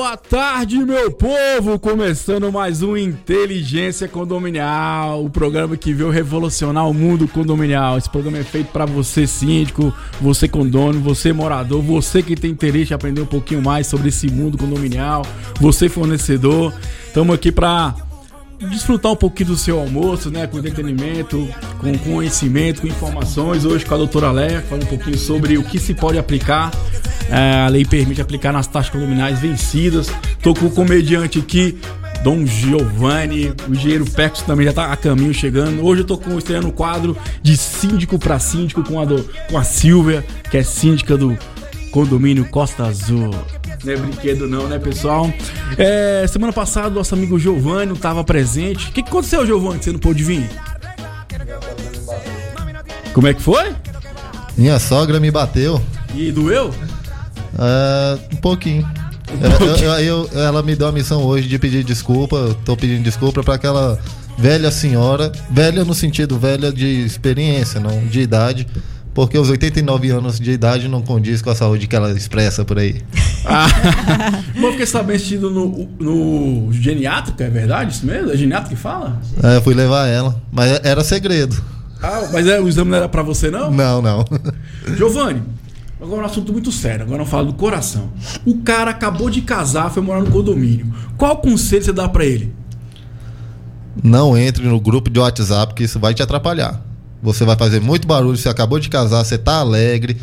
Boa tarde, meu povo! Começando mais um Inteligência Condominial, o programa que veio revolucionar o mundo condominial. Esse programa é feito para você, síndico, você condômino, você morador, você que tem interesse em aprender um pouquinho mais sobre esse mundo condominial, você fornecedor. Estamos aqui para desfrutar um pouquinho do seu almoço, né? Com entretenimento, com conhecimento, com informações. Hoje com a doutora Léa, falando um pouquinho sobre o que se pode aplicar. É, a lei permite aplicar nas taxas condominais vencidas. Tô com o comediante aqui, Dom Giovanni, o engenheiro Pecos também já tá a caminho chegando. Hoje eu tô com, estreando um quadro de síndico para síndico com a, do, com a Silvia, que é síndica do condomínio Costa Azul. Não é brinquedo não, né, pessoal? É, semana passada, nosso amigo Giovanni não estava presente. O que, que aconteceu, Giovanni, que você não pôde vir? Como é que foi? Minha sogra me bateu. E doeu? É, um pouquinho. Eu, eu, eu, ela me deu a missão hoje de pedir desculpa. Tô pedindo desculpa para aquela velha senhora, velha no sentido velha de experiência, não de idade, porque os 89 anos de idade não condiz com a saúde que ela expressa por aí. Ah, eu fiquei sabendo no, no geniátrico, é verdade isso mesmo? É geniátrico que fala? É, eu fui levar ela, mas era segredo. Ah, mas é, o exame não era pra você não? Não, não. Giovanni, agora um assunto muito sério, agora não falo do coração. O cara acabou de casar, foi morar no condomínio. Qual conselho você dá para ele? Não entre no grupo de WhatsApp que isso vai te atrapalhar. Você vai fazer muito barulho, você acabou de casar, você tá alegre,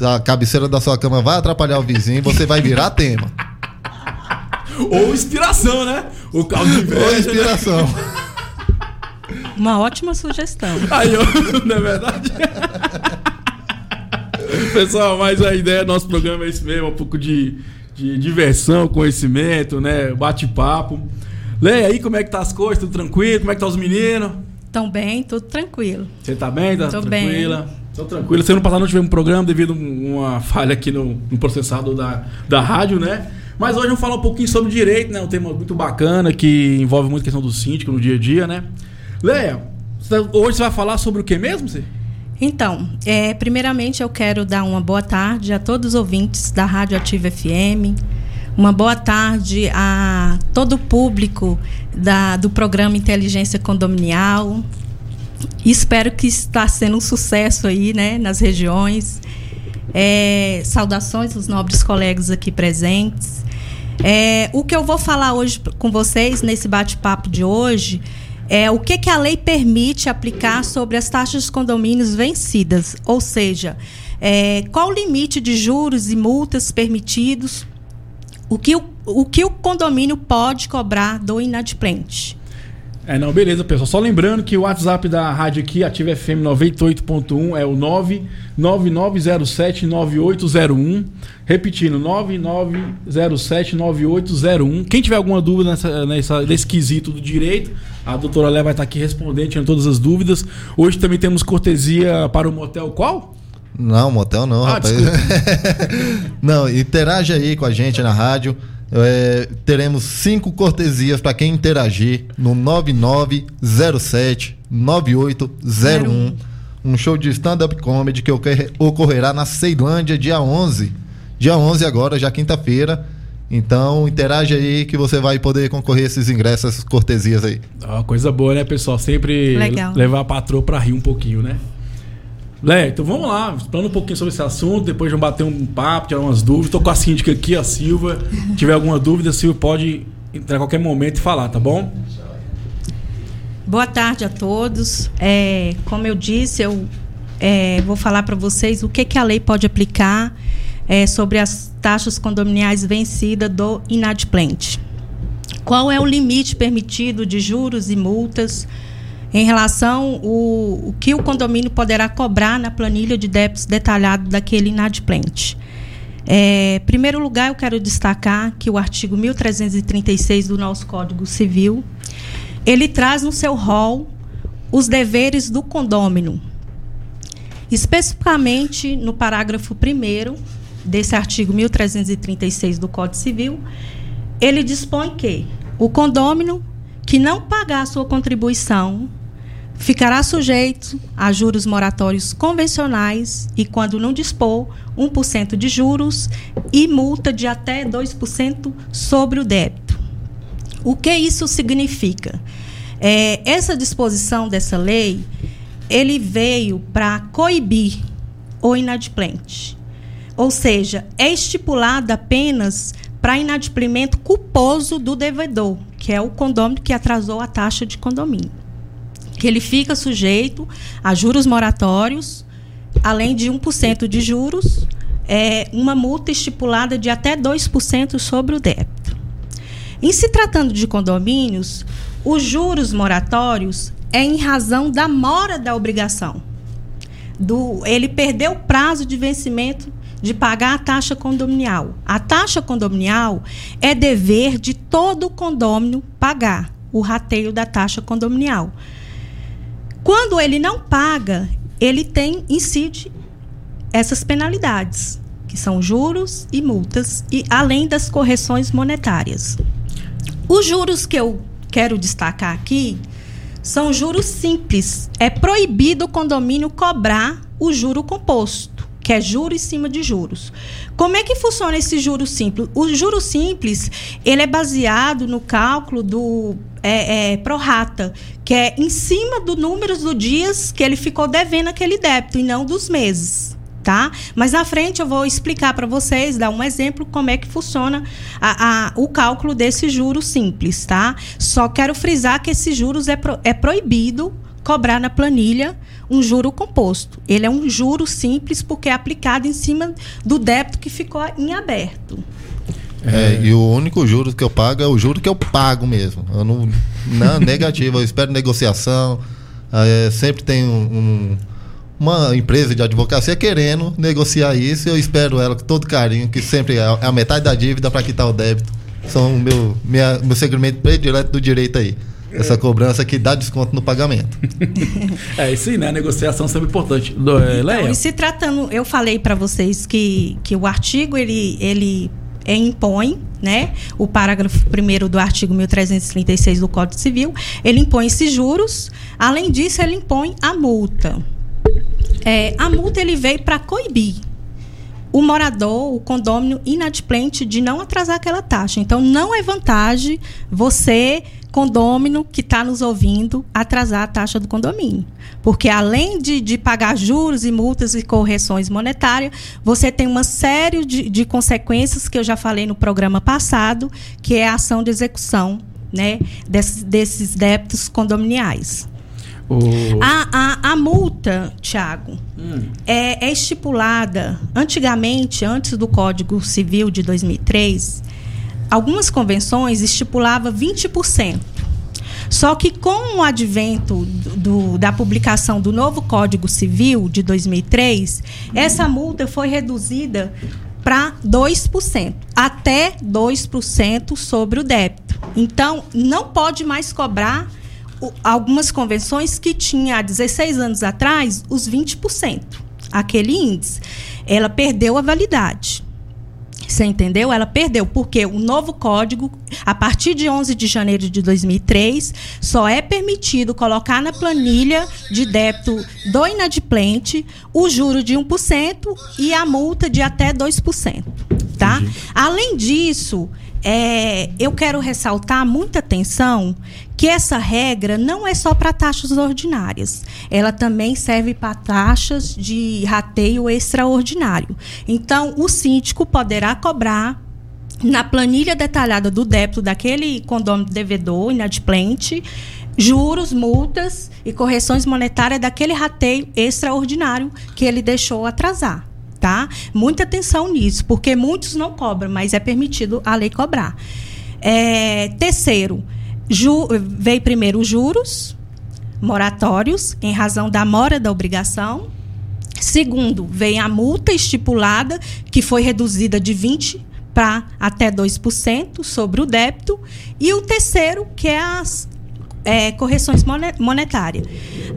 a cabeceira da sua cama vai atrapalhar o vizinho, você vai virar tema. Ou inspiração, né? O caldo de inveja, Ou inspiração. Né? Uma ótima sugestão. Aí, não é verdade? Pessoal, mas a ideia do nosso programa é isso mesmo, um pouco de, de diversão, conhecimento, né? Bate-papo. Leia aí como é que tá as coisas, tudo tranquilo? Como é que tá os meninos? Tão bem, tudo tranquilo. Você tá bem? Tá Tô tranquila? bem. Tô tranquila. Semana passada não tivemos um programa devido a uma falha aqui no, no processador da, da rádio, né? Mas hoje vamos falar um pouquinho sobre direito, né? Um tema muito bacana que envolve muito a questão do síndico no dia a dia, né? Leia, hoje você vai falar sobre o que mesmo, você? Então, é, primeiramente eu quero dar uma boa tarde a todos os ouvintes da Rádio Ativa FM. Uma boa tarde a todo o público da, do programa Inteligência Condominial. Espero que está sendo um sucesso aí, né, nas regiões. É, saudações aos nobres colegas aqui presentes. É, o que eu vou falar hoje com vocês nesse bate-papo de hoje é o que, que a lei permite aplicar sobre as taxas de condomínios vencidas, ou seja, é, qual o limite de juros e multas permitidos, o que o, o que o condomínio pode cobrar do inadimplente. É, não, beleza, pessoal. Só lembrando que o WhatsApp da rádio aqui, Ativa FM 98.1, é o 999079801. Repetindo, 99079801. Quem tiver alguma dúvida nessa, nessa, nesse quesito do direito, a doutora Lé vai estar aqui respondendo, tirando todas as dúvidas. Hoje também temos cortesia para o motel qual? Não, motel não, Ah, rapaz. não, interage aí com a gente na rádio. É, teremos cinco cortesias para quem interagir no 9907 9801. Um show de stand-up comedy que ocorre- ocorrerá na Ceilândia dia 11. Dia 11 agora, já quinta-feira. Então, interage aí que você vai poder concorrer a esses ingressos, essas cortesias aí. Ah, coisa boa, né, pessoal? Sempre Legal. levar a patroa para rir um pouquinho, né? Lé, então vamos lá, falando um pouquinho sobre esse assunto, depois vamos bater um papo, tirar umas dúvidas. Tô com a síndica aqui, a Silva. Se tiver alguma dúvida, a Silva pode entrar a qualquer momento e falar, tá bom? Boa tarde a todos. É, como eu disse, eu é, vou falar para vocês o que, que a lei pode aplicar é, sobre as taxas condominiais vencidas do inadimplente. Qual é o limite permitido de juros e multas em relação o, que o condomínio poderá cobrar na planilha de débitos detalhado daquele inadimplente? É, em primeiro lugar, eu quero destacar que o artigo 1336 do nosso Código Civil ele traz no seu rol os deveres do condômino. Especificamente no parágrafo 1 desse artigo 1336 do Código Civil, ele dispõe que o condômino que não pagar a sua contribuição ficará sujeito a juros moratórios convencionais e, quando não dispor, 1% de juros e multa de até 2% sobre o débito. O que isso significa? É, essa disposição dessa lei, ele veio para coibir o inadimplente. Ou seja, é estipulada apenas para inadimplimento culposo do devedor, que é o condômino que atrasou a taxa de condomínio. Que ele fica sujeito a juros moratórios, além de 1% de juros, é, uma multa estipulada de até 2% sobre o débito. Em se tratando de condomínios, os juros moratórios é em razão da mora da obrigação. Do, ele perdeu o prazo de vencimento de pagar a taxa condominial. A taxa condominial é dever de todo condomínio pagar o rateio da taxa condominial. Quando ele não paga, ele tem incide essas penalidades, que são juros e multas, e além das correções monetárias. Os juros que eu quero destacar aqui são juros simples. É proibido o condomínio cobrar o juro composto que é juros em cima de juros. Como é que funciona esse juro simples? O juro simples ele é baseado no cálculo do é, é, prorata, que é em cima do número dos dias que ele ficou devendo aquele débito e não dos meses. Tá? Mas na frente eu vou explicar para vocês, dar um exemplo como é que funciona a, a, o cálculo desse juro simples, tá? Só quero frisar que esse juros é, pro, é proibido cobrar na planilha um juro composto. Ele é um juro simples porque é aplicado em cima do débito que ficou em aberto. É, e o único juro que eu pago é o juro que eu pago mesmo. Eu não, não negativo, eu espero negociação. É, sempre tem um, um, uma empresa de advocacia querendo negociar isso. Eu espero ela com todo carinho, que sempre é a metade da dívida para quitar o débito. São o meu, minha, meu segmento predileto do direito aí essa cobrança que dá desconto no pagamento. é isso aí, né? A negociação sempre importante. Do, é, então, e se tratando, eu falei para vocês que, que o artigo ele, ele impõe, né, o parágrafo 1 do artigo 1336 do Código Civil, ele impõe esses juros. Além disso, ele impõe a multa. É, a multa ele veio para coibir o morador, o condômino inadimplente de não atrasar aquela taxa. Então, não é vantagem você condômino que está nos ouvindo atrasar a taxa do condomínio. Porque além de, de, pagar juros e multas e correções monetárias, você tem uma série de, de, consequências que eu já falei no programa passado, que é a ação de execução né, desses, desses débitos condominiais. O... A, a, a, multa, Tiago, hum. é, é estipulada antigamente, antes do Código Civil de 2003, algumas convenções estipulava 20%. Só que com o advento do, da publicação do novo Código Civil de 2003, essa multa foi reduzida para 2%, até 2% sobre o débito. Então, não pode mais cobrar algumas convenções que tinha há 16 anos atrás os 20%, aquele índice. Ela perdeu a validade. Você entendeu? Ela perdeu, porque o novo código, a partir de 11 de janeiro de 2003, só é permitido colocar na planilha de débito do inadimplente o juro de 1% e a multa de até 2%. Tá? Além disso, é, eu quero ressaltar muita atenção que essa regra não é só para taxas ordinárias, ela também serve para taxas de rateio extraordinário. Então, o síndico poderá cobrar na planilha detalhada do débito daquele condomínio devedor inadimplente juros, multas e correções monetárias daquele rateio extraordinário que ele deixou atrasar. Tá? Muita atenção nisso, porque muitos não cobram, mas é permitido a lei cobrar. É, terceiro, Ju, veio primeiro os juros moratórios, em razão da mora da obrigação. Segundo, vem a multa estipulada, que foi reduzida de 20% para até 2% sobre o débito. E o terceiro, que é as é, correções monetárias.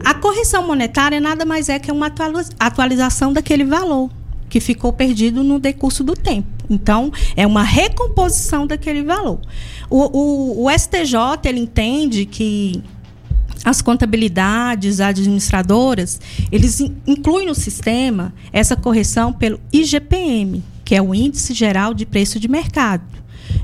A correção monetária nada mais é que uma atualização daquele valor que ficou perdido no decurso do tempo. Então, é uma recomposição daquele valor. O, o, o STJ ele entende que as contabilidades, administradoras, eles incluem no sistema essa correção pelo IGPM, que é o Índice Geral de Preço de Mercado.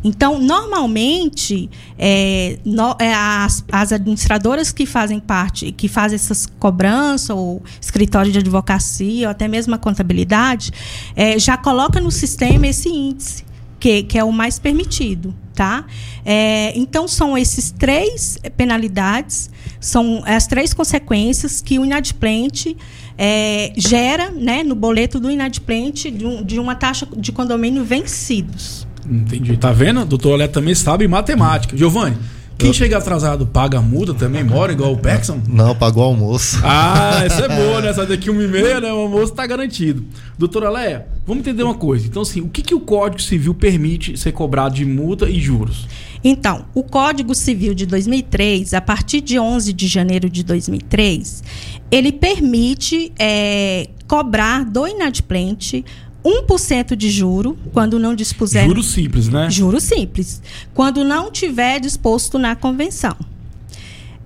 Então, normalmente, é, no, é, as, as, administradoras que fazem parte, que fazem essas cobranças, ou escritório de advocacia, ou até mesmo a contabilidade, é, já coloca no sistema esse índice, que, que é o mais permitido. Tá? É, então, são esses três penalidades, são as três consequências que o inadimplente é, gera né, no boleto do inadimplente de, um, de uma taxa de condomínio vencidos. Entendi. Tá vendo? Doutor Olé também sabe matemática. Giovanni, quem eu... chega atrasado paga a multa também, mora igual o Pexon? Não, pagou o almoço. Ah, essa é boa, né? Sai daqui uma e meia, né? O almoço tá garantido. Doutora Leia, vamos entender uma coisa. Então, assim, o que, que o Código Civil permite ser cobrado de multa e juros? Então, o Código Civil de 2003, a partir de 11 de janeiro de 2003, ele permite é, cobrar do inadimplente 1% de juro quando não dispuser. Juro simples, né? Juro simples. Quando não tiver disposto na convenção.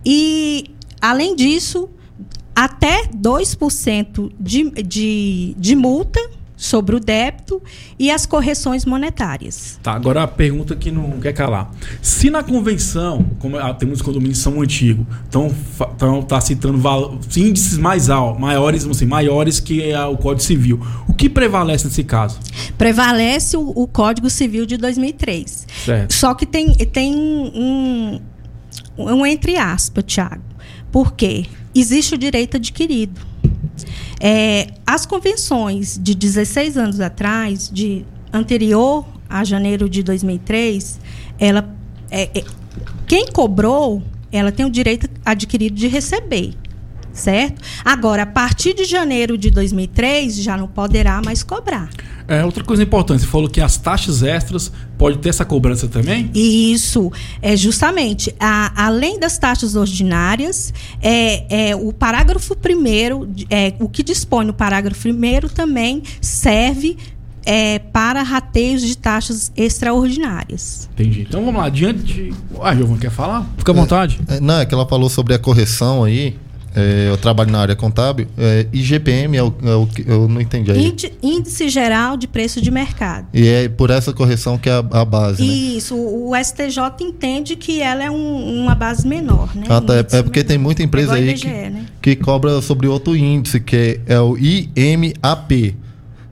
E, além disso, até 2% de, de, de multa sobre o débito e as correções monetárias. Tá, agora a pergunta que não quer calar. Se na convenção, como ah, temos condomínios são antigos, então tá citando índices mais altos, maiores, assim, maiores que o Código Civil. O que prevalece nesse caso? Prevalece o, o Código Civil de 2003. Certo. Só que tem, tem um, um entre aspas, Tiago. Por quê? Existe o direito adquirido. É, as convenções de 16 anos atrás, de anterior a janeiro de 2003, ela, é, é, quem cobrou, ela tem o direito adquirido de receber certo? Agora, a partir de janeiro de 2003, já não poderá mais cobrar. É, outra coisa importante, você falou que as taxas extras pode ter essa cobrança também? Isso, é justamente. A, além das taxas ordinárias, é, é o parágrafo primeiro, é, o que dispõe no parágrafo primeiro também serve é, para rateios de taxas extraordinárias. Entendi. Então vamos lá, diante de. Ah, Giovanni, quer falar? Fica à é, vontade. É, não, é que ela falou sobre a correção aí. É, eu trabalho na área contábil. É, IGPM é o, é o que eu não entendi aí. Índice Geral de Preço de Mercado. E é por essa correção que é a, a base, né? Isso. O STJ entende que ela é um, uma base menor, né? Ah, tá, é, é porque menor. tem muita empresa aí IBGE, que, né? que cobra sobre outro índice, que é, é o IMAP.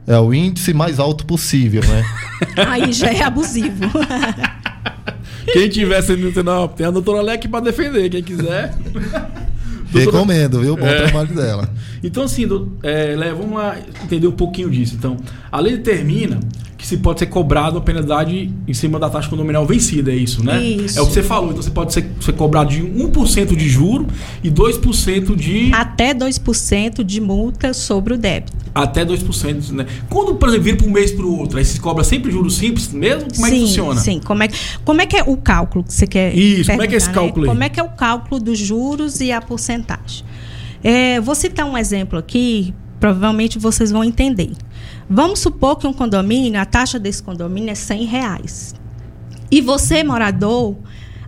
É o índice mais alto possível, né? aí já é abusivo. Quem tivesse não, tem a doutora Leque para defender, quem quiser. Recomendo, viu? Bom é. trabalho dela. Então, assim, do, é, vamos lá entender um pouquinho disso. Então, a lei determina se pode ser cobrado a penalidade em cima da taxa condominial vencida, é isso, né? Isso. É o que você falou. Então, você pode ser, ser cobrado de 1% de juro e 2% de... Até 2% de multa sobre o débito. Até 2%, né? Quando, por exemplo, vira para um mês para o outro, aí se cobra sempre juros simples mesmo? Como sim, é que funciona? Sim, como é, como é que é o cálculo que você quer Isso, como é que é esse cálculo né? Como é que é o cálculo dos juros e a porcentagem? É, vou citar um exemplo aqui, provavelmente vocês vão entender. Vamos supor que um condomínio, a taxa desse condomínio é 100 reais. E você, morador,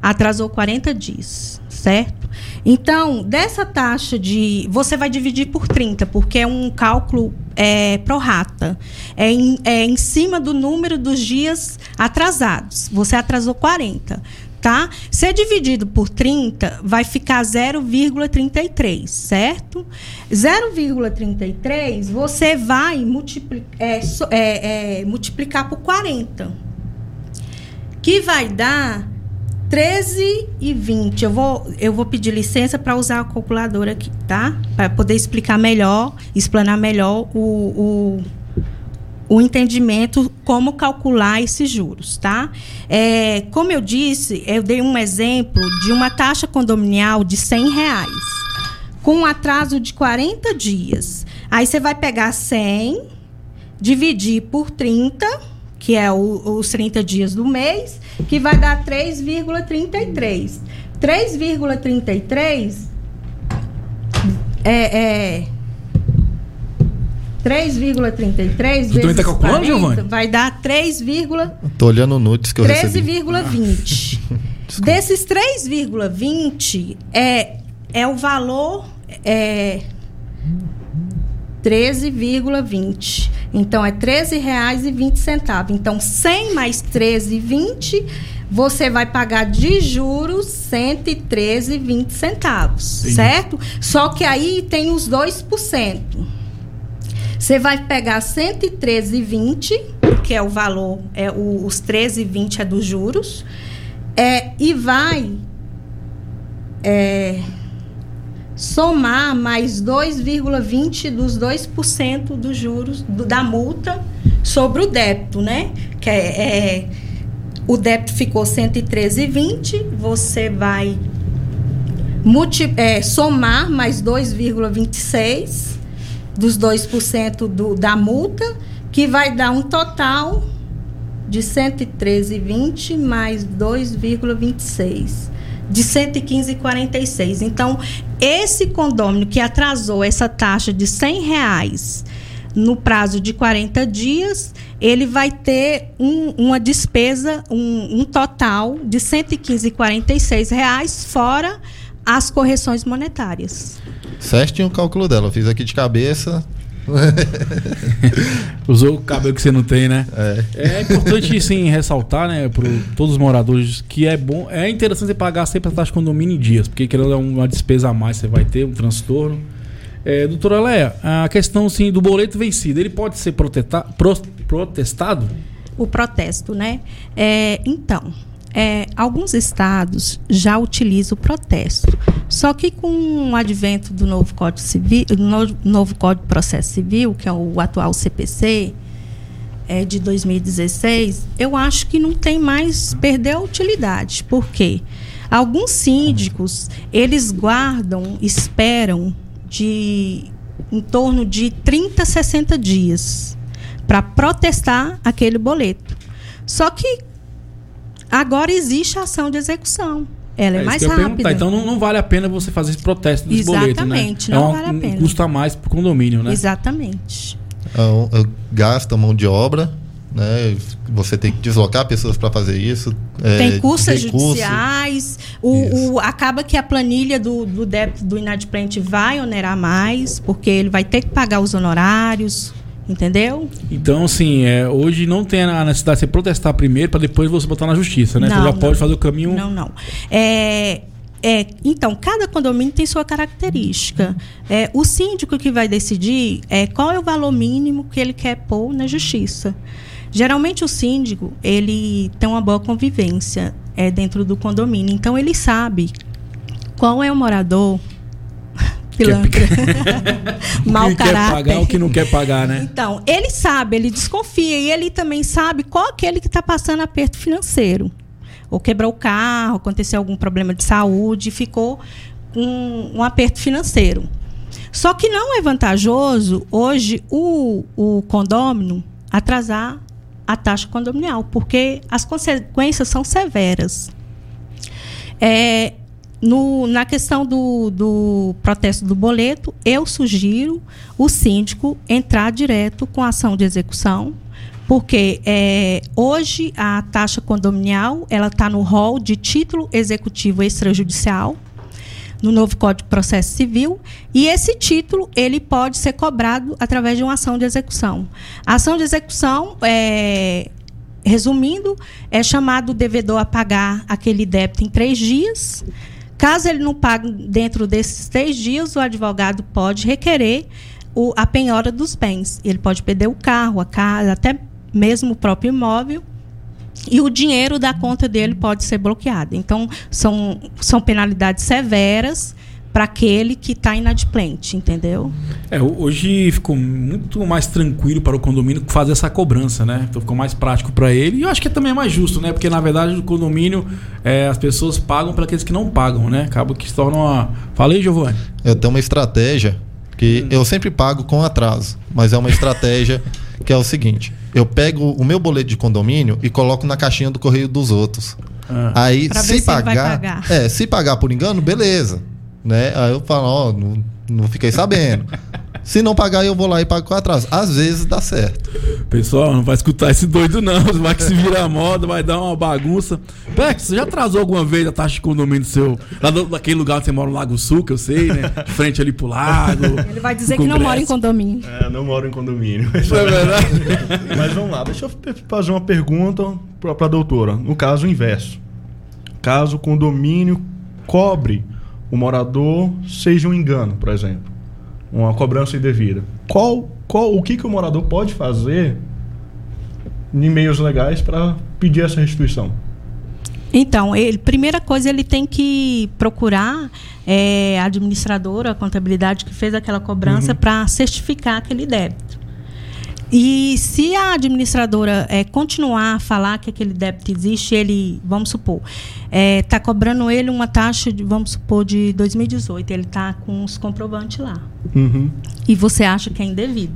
atrasou 40 dias, certo? Então, dessa taxa de. Você vai dividir por 30, porque é um cálculo é, rata. É em, é em cima do número dos dias atrasados. Você atrasou 40 tá? Ser dividido por 30 vai ficar 0,33, certo? 0,33 você vai multiplicar, é, é, é, multiplicar por 40, que vai dar 13 e 20. Eu vou, eu vou pedir licença para usar a calculadora aqui, tá? Para poder explicar melhor, explanar melhor o, o, o entendimento como calcular esses juros, tá? É, como eu disse, eu dei um exemplo de uma taxa condominial de 100 reais, com um atraso de 40 dias. Aí você vai pegar 100, dividir por 30 que é o, os 30 dias do mês, que vai dar 3,33. 3,33 é, é 3,33 vezes tá calculando, 40 vai dar 3, Tô olhando o nudes que eu 13,20. Desses 3,20 é é o valor é 13,20. Então é R$ 13,20. Então 100 mais 13,20 você vai pagar de juros R$ 113,20 centavos, certo? Só que aí tem os 2%. Você vai pegar 113,20, que é o valor, é o, os 13,20 é dos juros, é, e vai é, somar mais 2,20 dos 2% dos juros do, da multa sobre o débito, né? Que é, é o débito ficou 113,20, você vai multi, é, somar mais 2,26 dos 2% do, da multa, que vai dar um total de 113,20 mais 2,26 de 115,46. Então, esse condômino que atrasou essa taxa de 100 reais no prazo de 40 dias, ele vai ter um, uma despesa, um, um total de 115,46 reais, fora as correções monetárias. Certinho o cálculo dela, eu fiz aqui de cabeça. Usou o cabelo que você não tem, né? É, é importante sim ressaltar, né, para todos os moradores que é bom, é interessante você pagar sempre a taxa de condomínio em dias, porque querendo uma despesa a mais você vai ter, um transtorno. É, doutora Leia, a questão sim, do boleto vencido, ele pode ser proteta, pro, protestado? O protesto, né? É, então, é, alguns estados já utilizam o protesto. Só que com o advento do novo Código Civil, novo, novo Código de Processo Civil, que é o atual CPC, é, de 2016, eu acho que não tem mais perder a utilidade. Por quê? Alguns síndicos, eles guardam, esperam de em torno de 30, 60 dias para protestar aquele boleto. Só que agora existe a ação de execução. Ela é, é mais rápida. Então não, não, vale a pena você fazer esse protesto desse Exatamente, boleto, né? não é vale a pena. Um custo a mais para o condomínio, né? Exatamente. É, é, gasta mão de obra, né? Você tem que deslocar pessoas para fazer isso. É, tem custas judiciais. O, o, acaba que a planilha do, do débito do inadimplente vai onerar mais, porque ele vai ter que pagar os honorários. Entendeu? Então, assim, é, hoje não tem a necessidade de você protestar primeiro para depois você botar na justiça, né? Não, você já não, pode fazer o caminho. Não, não. É, é, então, cada condomínio tem sua característica. É, o síndico que vai decidir é, qual é o valor mínimo que ele quer pôr na justiça. Geralmente o síndico, ele tem uma boa convivência é, dentro do condomínio. Então ele sabe qual é o morador pilantra. Mau caráter. Quer pagar, o que não quer pagar, né? Então, ele sabe, ele desconfia e ele também sabe qual é aquele que está passando aperto financeiro. Ou quebrou o carro, aconteceu algum problema de saúde, ficou com um aperto financeiro. Só que não é vantajoso hoje o, o condômino atrasar a taxa condominial, porque as consequências são severas. É, no, na questão do, do protesto do boleto, eu sugiro o síndico entrar direto com a ação de execução, porque é, hoje a taxa condominial ela está no rol de título executivo extrajudicial no novo Código de Processo Civil, e esse título ele pode ser cobrado através de uma ação de execução. A ação de execução é, resumindo, é chamado o devedor a pagar aquele débito em três dias. Caso ele não pague dentro desses três dias, o advogado pode requerer o, a penhora dos bens. Ele pode perder o carro, a casa, até mesmo o próprio imóvel e o dinheiro da conta dele pode ser bloqueado. Então, são, são penalidades severas para aquele que está inadimplente, entendeu? É, hoje ficou muito mais tranquilo para o condomínio fazer essa cobrança, né? Então ficou mais prático para ele. E eu acho que também é mais justo, né? Porque na verdade o condomínio é, as pessoas pagam para aqueles que não pagam, né? Acaba que se torna uma. Falei, Giovanni. Eu tenho uma estratégia que hum. eu sempre pago com atraso, mas é uma estratégia que é o seguinte: eu pego o meu boleto de condomínio e coloco na caixinha do correio dos outros. Ah. Aí, pra se pagar, pagar, É, se pagar por engano, beleza. Né? Aí eu falo, ó, não, não fiquei sabendo. Se não pagar, eu vou lá e pago com atraso. Às vezes dá certo. Pessoal, não vai escutar esse doido não. Vai que se vira moda, vai dar uma bagunça. Pex, você já atrasou alguma vez a taxa de condomínio seu? Lá do, daquele lugar onde você mora no Lago Sul, que eu sei, né? De frente ali pro lago. Ele vai dizer que não mora em condomínio. É, não moro em condomínio. Isso é verdade. Mas vamos lá, deixa eu fazer uma pergunta para a doutora. No caso inverso. Caso o condomínio cobre o morador, seja um engano, por exemplo uma cobrança indevida. Qual, qual, o que, que o morador pode fazer em meios legais para pedir essa restituição? Então, ele, primeira coisa, ele tem que procurar é, a administradora, a contabilidade que fez aquela cobrança uhum. para certificar aquele débito. E se a administradora é, continuar a falar que aquele débito existe, ele, vamos supor, está é, tá cobrando ele uma taxa, de, vamos supor, de 2018, ele está com os comprovantes lá. Uhum. E você acha que é indevido.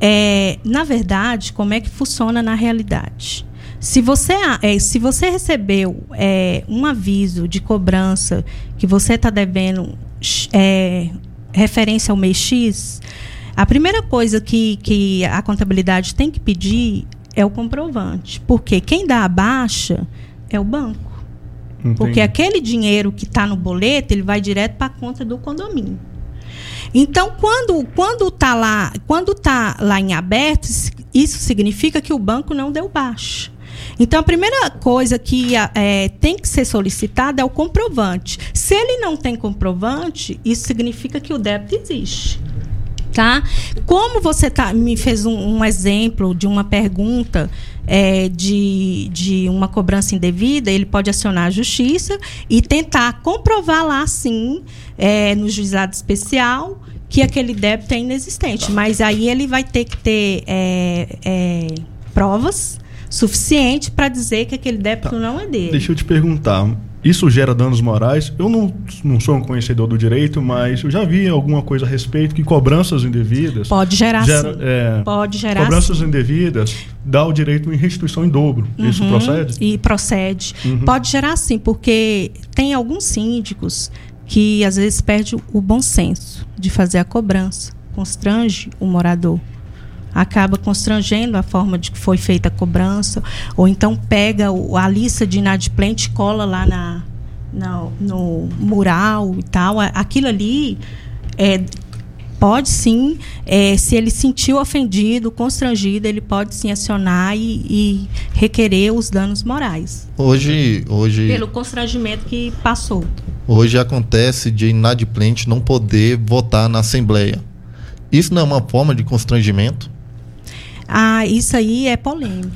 É, na verdade, como é que funciona na realidade? Se você, é, se você recebeu é, um aviso de cobrança que você está devendo é, referência ao mês X, a primeira coisa que, que a contabilidade tem que pedir é o comprovante. Porque quem dá a baixa é o banco. Entendi. Porque aquele dinheiro que está no boleto, ele vai direto para a conta do condomínio. Então, quando quando está lá, quando tá lá em aberto, isso significa que o banco não deu baixa. Então, a primeira coisa que é, tem que ser solicitada é o comprovante. Se ele não tem comprovante, isso significa que o débito existe tá? Como você tá, me fez um, um exemplo de uma pergunta é, de, de uma cobrança indevida, ele pode acionar a justiça e tentar comprovar lá, sim, é, no juizado especial, que aquele débito é inexistente. Mas aí ele vai ter que ter é, é provas suficientes para dizer que aquele débito tá. não é dele. Deixa eu te perguntar isso gera danos morais. Eu não, não sou um conhecedor do direito, mas eu já vi alguma coisa a respeito que cobranças indevidas. Pode gerar gera, sim. É, Pode gerar Cobranças sim. indevidas dá o direito em restituição em dobro. Uhum, Isso procede? E procede. Uhum. Pode gerar sim, porque tem alguns síndicos que às vezes perde o bom senso de fazer a cobrança, constrange o morador acaba constrangendo a forma de que foi feita a cobrança, ou então pega a lista de inadimplente e cola lá na, na, no mural e tal. Aquilo ali é, pode sim, é, se ele sentiu ofendido, constrangido, ele pode sim acionar e, e, requerer os danos morais. Hoje, hoje. Pelo constrangimento que passou. Hoje acontece de inadimplente não poder votar na Assembleia. Isso não é uma forma de constrangimento? Ah, isso aí é polêmico.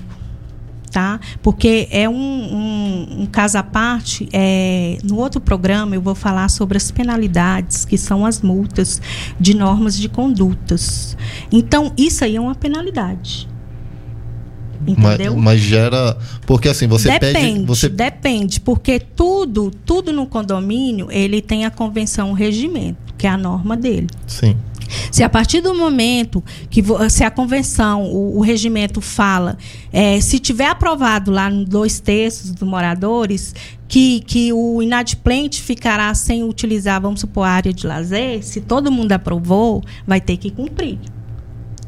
Tá? Porque é um, um, um caso à parte. É, no outro programa eu vou falar sobre as penalidades, que são as multas de normas de condutas. Então, isso aí é uma penalidade. Entendeu? Mas, mas, gera. Porque assim, você depende, pede. Você... Depende, porque tudo, tudo no condomínio, ele tem a convenção o regimento, que é a norma dele. Sim. Se a partir do momento que se a convenção, o, o regimento fala, é, se tiver aprovado lá em dois terços dos moradores, que, que o inadimplente ficará sem utilizar, vamos supor, a área de lazer, se todo mundo aprovou, vai ter que cumprir.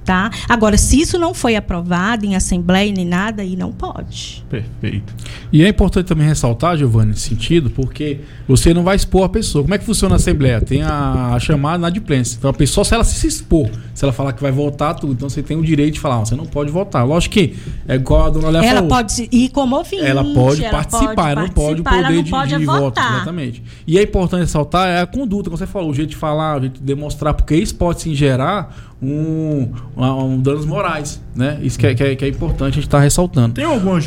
Tá? Agora, se isso não foi aprovado em assembleia nem nada, aí não pode. Perfeito. E é importante também ressaltar, Giovanni, nesse sentido, porque você não vai expor a pessoa. Como é que funciona a assembleia? Tem a, a chamada na adimplência. Então a pessoa, se ela se expor, se ela falar que vai votar tudo, então você tem o direito de falar, você não pode votar. Lógico que é igual a dona Léa Ela falou. pode ir como ouvinte. Ela pode ela participar, pode ela não pode o poder de, pode de voto. Exatamente. E é importante ressaltar é a conduta, como você falou, o jeito de falar, o jeito de demonstrar, porque isso pode se gerar um, um, danos morais, né? Isso que é, que é, que é importante a gente estar tá ressaltando. Tem alguma,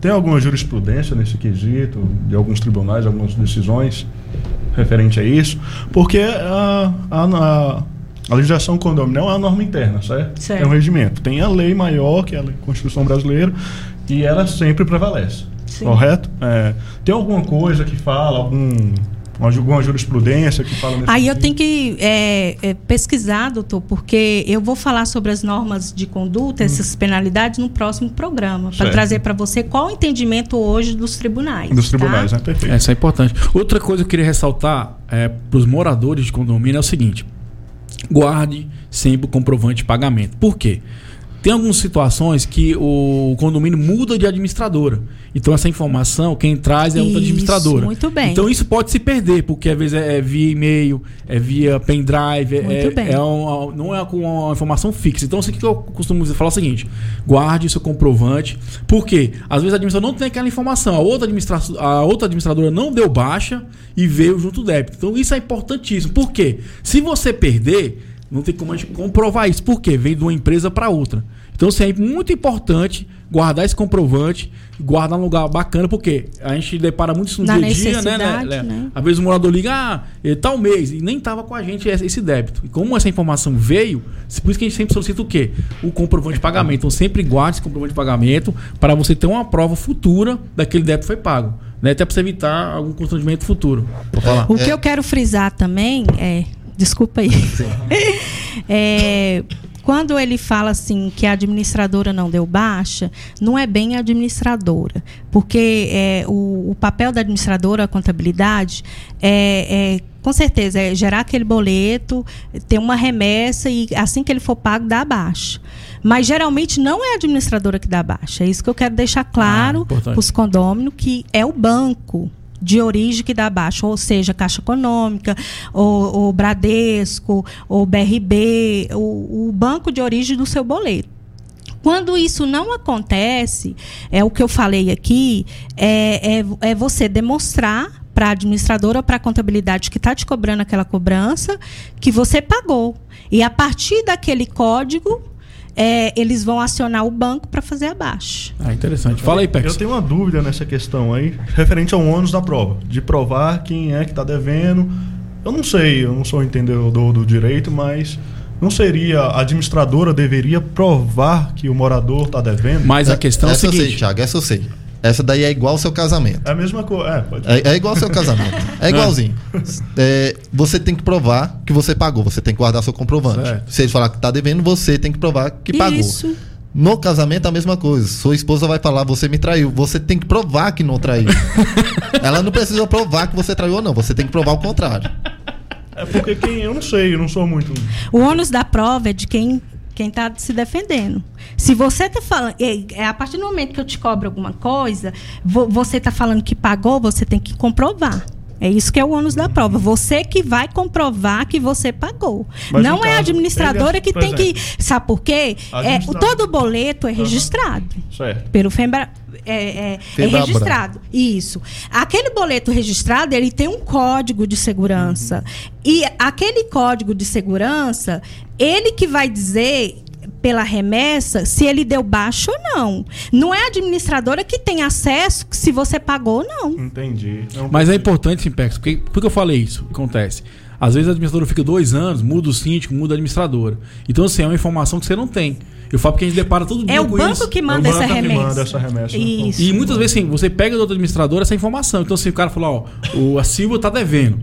tem alguma jurisprudência nesse quesito, de alguns tribunais, algumas decisões referente a isso? Porque a, a, a, a legislação condominial é uma norma interna, certo? certo? É um regimento. Tem a lei maior, que é a Constituição Brasileira, e ela sempre prevalece. Sim. Correto? É, tem alguma coisa que fala, algum alguma jurisprudência que fala nesse Aí eu tenho que é, é, pesquisar, doutor, porque eu vou falar sobre as normas de conduta, essas penalidades, no próximo programa, para trazer para você qual o entendimento hoje dos tribunais. Dos tribunais, tá? né? Perfeito. Essa é importante. Outra coisa que eu queria ressaltar é, para os moradores de condomínio é o seguinte: guarde sempre o comprovante de pagamento. Por quê? Tem algumas situações que o condomínio muda de administradora. Então, essa informação, quem traz é outra Isso, administradora. muito bem. Então, isso pode se perder, porque às vezes é, é via e-mail, é via pendrive, é, é um- não é com uma informação fixa. Então, o que eu costumo dizer, falar é o seguinte: guarde o seu comprovante. Por quê? Às vezes a administradora não tem aquela informação. A outra, administra a outra administradora não deu baixa e veio junto o débito. Então, isso é importantíssimo. Por quê? Se você perder, não tem como a gente comprovar isso. Por quê? Vem de uma empresa para outra. Então, assim, é muito importante guardar esse comprovante, guardar num lugar bacana, porque a gente depara muito isso no Na dia a dia, né, necessidade, né? né? Às vezes o morador liga, ah, é tal mês, e nem tava com a gente esse débito. E como essa informação veio, por isso que a gente sempre solicita o quê? O comprovante de pagamento. Então sempre guarde esse comprovante de pagamento para você ter uma prova futura daquele débito que foi pago. Né? Até para você evitar algum constrangimento futuro. Vou falar. O que É. eu quero frisar também é. Desculpa aí. É, quando ele fala assim que a administradora não deu baixa, não é bem a administradora. Porque é, o, o papel da administradora, a contabilidade, é, é, com certeza é gerar aquele boleto, ter uma remessa e assim que ele for pago, dá baixa. Mas geralmente não é a administradora que dá baixa. É isso que eu quero deixar Ah, claro importante. para os condôminos, que é o banco de origem que dá baixa, ou seja, Caixa Econômica, ou, Bradesco, ou BRB, o, o banco de origem do seu boleto. Quando isso não acontece, é o que eu falei aqui, é, é, é você demonstrar para a administradora ou para a contabilidade que está te cobrando aquela cobrança que você pagou. E a partir daquele código, é, eles vão acionar o banco para fazer a baixa. Ah, interessante. Fala aí, Eu Pex. tenho uma dúvida nessa questão aí, referente ao ônus da prova, de provar quem é que está devendo. Eu não sei, eu não sou entendedor do direito, mas não seria a administradora deveria provar que o morador está devendo? Mas a questão é a essa eu sei, seguinte. Thiago, essa eu sei. Essa daí é igual ao seu casamento. É a mesma coisa. É, pode É, é igual ao seu casamento. É igualzinho. É, você tem que provar que você pagou. Você tem que guardar seu comprovante. Certo. Se ele falar que tá devendo, você tem que provar que pagou. Isso. No casamento, a mesma coisa. Sua esposa vai falar, você me traiu. Você tem que provar que não traiu. Ela não precisa provar que você traiu ou não. Você tem que provar o contrário. É porque quem. Eu não sei, eu não sou muito. O ônus da prova é de quem quem está se defendendo. Se você está falando, é, é a partir do momento que eu te cobro alguma coisa, vo- você está falando que pagou, você tem que comprovar. É isso que é o ônus da prova. Você que vai comprovar que você pagou. Mas, Não é a administradora que por tem que. exemplo, Sabe por quê? É, todo boleto é registrado Certo. pelo FEMBRA. É, é- é registrado. Isso. Aquele boleto registrado, ele tem um código de segurança. E aquele código de segurança, ele que vai dizer pela remessa se ele deu baixo ou não. Não é a administradora que tem acesso se você pagou ou não. Entendi. Não Mas é importante, Simpex, porque, por que eu falei isso? O que acontece? Às vezes a administradora fica dois anos, muda o síndico, muda a administradora. Então, assim, é uma informação que você não tem. Eu falo porque a gente depara todo dia É o com banco isso. que É o manda banco essa que remessa. manda essa remessa. Isso. E muitas vezes, assim, você pega do outro administrador essa informação. Então, assim, o cara falou, ó, o, a Silva tá devendo.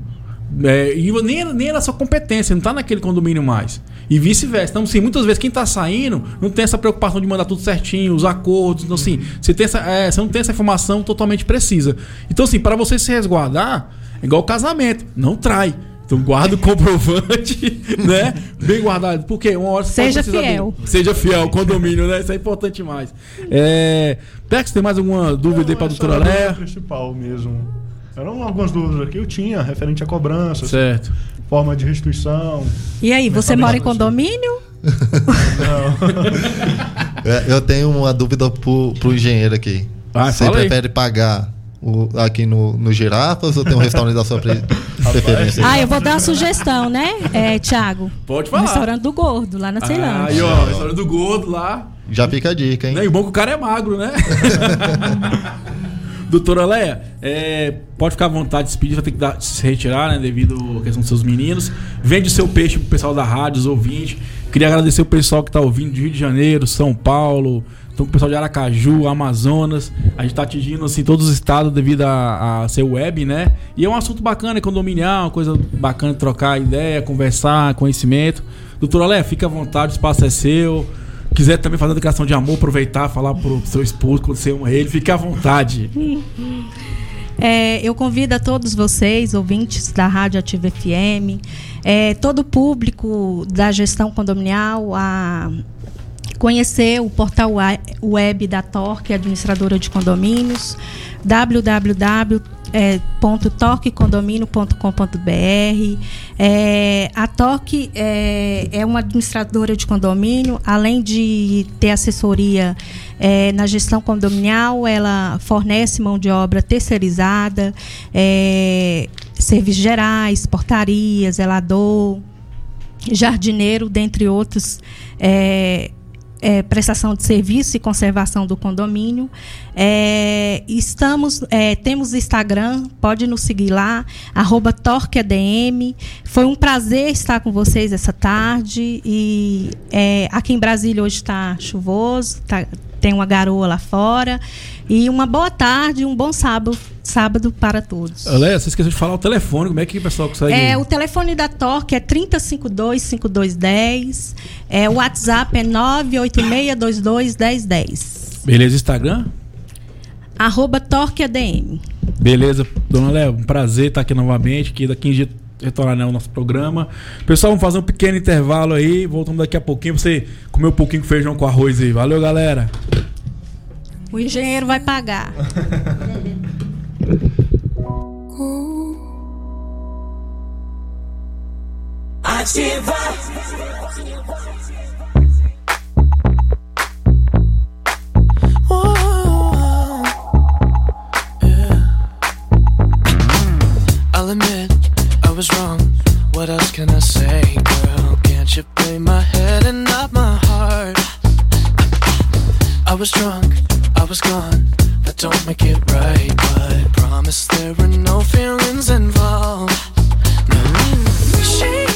É, e nem, nem era sua competência, não tá naquele condomínio mais. E vice-versa. Então, assim, muitas vezes quem tá saindo não tem essa preocupação de mandar tudo certinho, os acordos. Então, assim, você, tem essa, é, você não tem essa informação totalmente precisa. Então, assim, para você se resguardar, é igual casamento, não trai. Então guarda o comprovante, né? Bem guardado. Porque uma hora você pode Seja fiel. Seja fiel, condomínio, né? Isso é importante demais. É... Pex, tem mais alguma dúvida aí pra doutora dúvida Léa? principal mesmo. Eram algumas dúvidas aqui, eu tinha, referente a cobranças, Certo. Forma de restituição. E aí, você mora em condomínio? Não. É, eu tenho uma dúvida pro, pro engenheiro aqui. Ah, Você aí. prefere pagar o- aqui no, no Girafas ou tem um restaurante da sua pre- preferência? Ah, eu vou dar uma sugestão, né, é, Tiago? Pode O falar. restaurante do Gordo, lá na Ceilândia. Aí, ó, história do gordo lá. Já fica a dica, hein? E o bom que o cara é magro, né? Doutora Leia, é, pode ficar à vontade de se pedir, vai ter que dar- se retirar, né? Devido à questão dos seus meninos. Vende o seu peixe pro pessoal da rádio, os ouvintes. Queria agradecer o pessoal que tá ouvindo de Rio de Janeiro, São Paulo, Então, com o pessoal de Aracaju, Amazonas, a gente tá atingindo assim todos os estados devido a, a ser web, né? E é um assunto bacana, é condominial, coisa bacana trocar ideia, conversar, conhecimento. Doutor Olé, fica à vontade, o espaço é seu. Quiser também fazer a declaração de amor, aproveitar, falar pro seu esposo quando você ele, fique à vontade. É, eu convido a todos vocês, ouvintes da Rádio Ativa FM, é, todo o público da gestão condominial, a conhecer o portal web da Torque, administradora de condomínios, www.torquecondomínio.com.br. É, a Torque é, é, uma administradora de condomínio, além de ter assessoria é, na gestão condominial, ela fornece mão de obra terceirizada, é, serviços gerais, portaria, zelador, jardineiro, dentre outros. É, é, prestação de serviço e conservação do condomínio. É, estamos, é, temos Instagram, pode nos seguir lá, arroba TorqueADM. Foi um prazer estar com vocês essa tarde. E é, aqui em Brasília hoje está chuvoso, tá, tem uma garoa lá fora. E uma boa tarde, um bom sábado, sábado para todos. Léa, você esqueceu de falar o telefone, como é que o pessoal consegue... É, o telefone da Torque é 3052-5210. É, o WhatsApp é 986221010. Beleza, Instagram? Arroba Torque ADM. Beleza, dona Léa, um prazer estar aqui novamente, que daqui em dia retornar no nosso programa. Pessoal, vamos fazer um pequeno intervalo aí, voltamos daqui a pouquinho, você comer um pouquinho de feijão com arroz aí. Valeu, galera! O engenheiro vai pagar. Ativa. I'll admit I was wrong. What else can I say, girl? Can't you play my head and not my heart? I was drunk I was gone. That don't make it right, but promise there were no feelings involved. Mm. No. She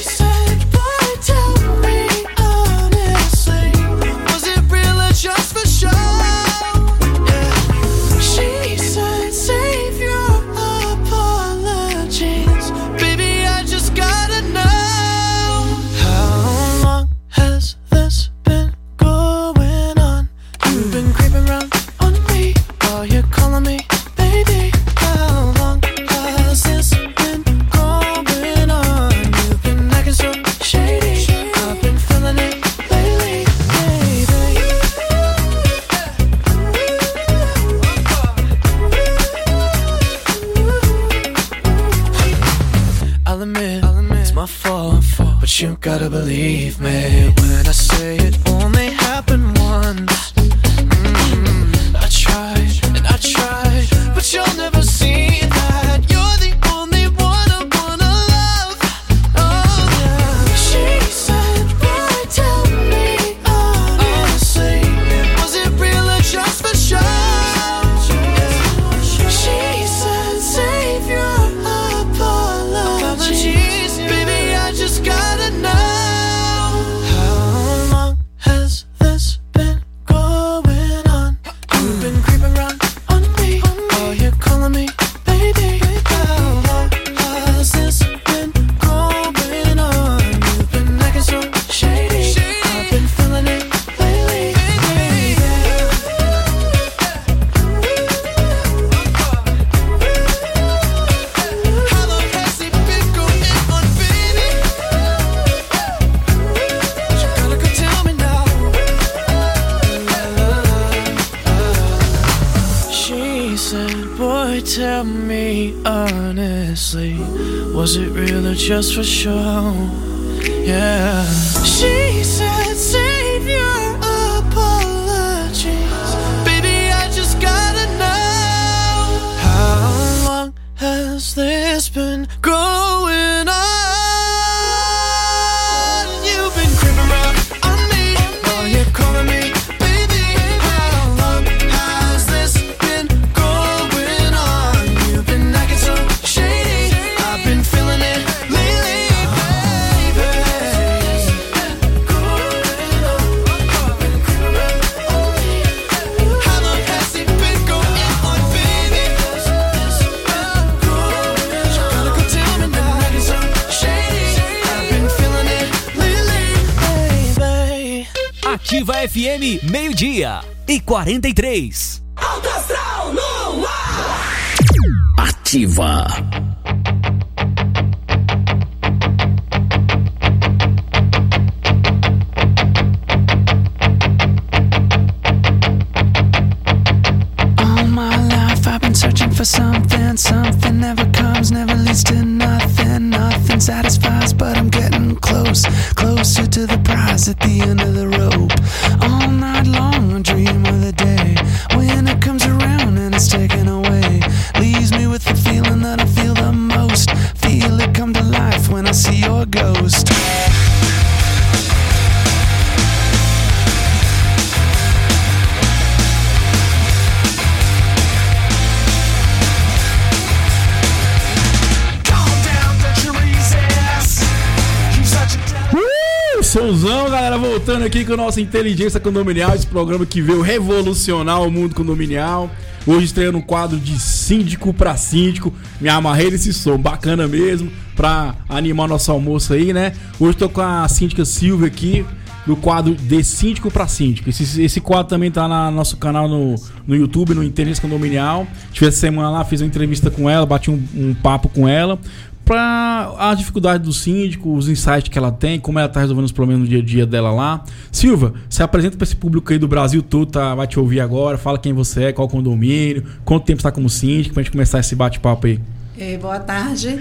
aqui com a nossa Inteligência Condominial, esse programa que veio revolucionar o mundo condominial. Hoje estreando um quadro de síndico pra síndico. Me amarrei nesse som, bacana mesmo, pra animar nosso almoço aí, né? Hoje tô com a síndica Silvia aqui, no quadro de síndico pra síndico. Esse, esse quadro também tá no nosso canal no, no YouTube, no Inteligência Condominial. Tive essa semana lá, fiz uma entrevista com ela, bati um, um papo com ela para a dificuldade do síndico, os insights que ela tem, como ela tá resolvendo os problemas no dia a dia dela lá. Silva, se apresenta para esse público aí do Brasil todo, tá, vai te ouvir agora, fala quem você é, qual condomínio, quanto tempo está como síndico, pra gente começar esse bate-papo aí. É, boa tarde.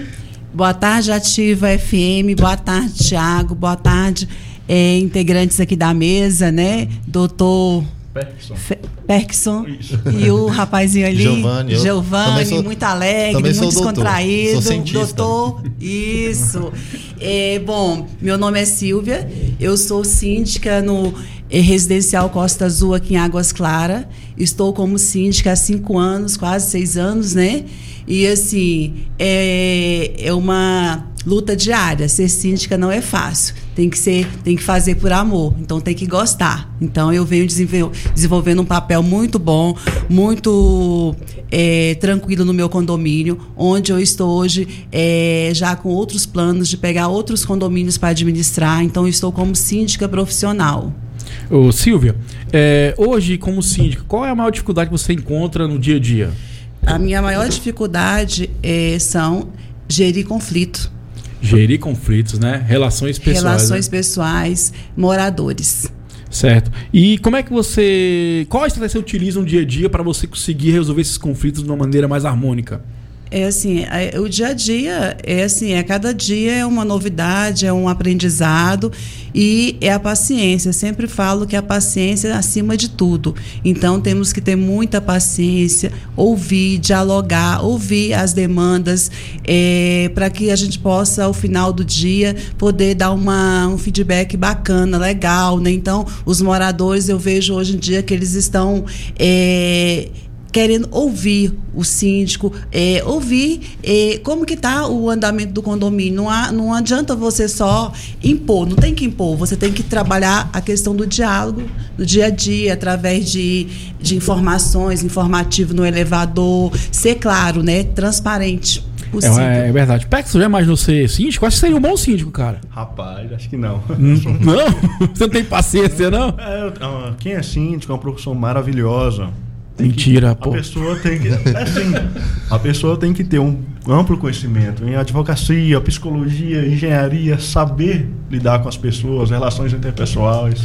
Boa tarde, Ativa FM. Boa tarde, Tiago. Boa tarde, é, integrantes aqui da mesa, né? Doutor Fe- Perkson Isso. e o rapazinho ali, Giovanni, eu Giovanni, sou- muito alegre, muito doutor, descontraído. Doutor, isso. É, bom, meu nome é Silvia, eu sou síndica no Residencial Costa Azul aqui em Águas Claras. Estou como síndica há cinco anos, quase seis anos, né? E assim, é, é uma luta diária. Ser síndica não é fácil. Tem que ser, tem que fazer por amor. Então tem que gostar. Então eu venho desenvol- desenvolvendo um papel muito bom, muito é, tranquilo no meu condomínio, onde eu estou hoje é, já com outros planos de pegar outros condomínios para administrar. Então estou como síndica profissional. Ô, Silvia, é, hoje como síndico, qual é a maior dificuldade que você encontra no dia a dia? A minha maior dificuldade é, são gerir conflito, Gerir conflitos, né? Relações pessoais. relações né? pessoais, moradores. Certo. E como é que você. Qual estratégia você utiliza no dia a dia para você conseguir resolver esses conflitos de uma maneira mais harmônica? É assim, é- o dia a dia é assim, é cada dia é uma novidade, é um aprendizado e é a paciência. Eu sempre falo que a paciência é acima de tudo. Então temos que ter muita paciência, ouvir, dialogar, ouvir as demandas, para que a gente possa, ao final do dia, poder dar uma, um feedback bacana, legal. Né? Então, os moradores, eu vejo hoje em dia que eles estão. é, querendo ouvir o síndico, é, ouvir é, como que está o andamento do condomínio. Não, há- não adianta você só impor, não tem que impor, você tem que trabalhar a questão do diálogo no dia a dia, através de, de informações, informativo no elevador, ser claro, né, transparente. Possível. É, é verdade. Você já imaginou ser síndico? Acho que seria um bom síndico, cara. Rapaz, acho que não. Não? Você não tem paciência, não? É, ah, quem é síndico é uma profissão maravilhosa. Mentira, A pô. pessoa tem que. É assim, a pessoa tem que ter um amplo conhecimento em advocacia, psicologia, engenharia, saber lidar com as pessoas, relações interpessoais.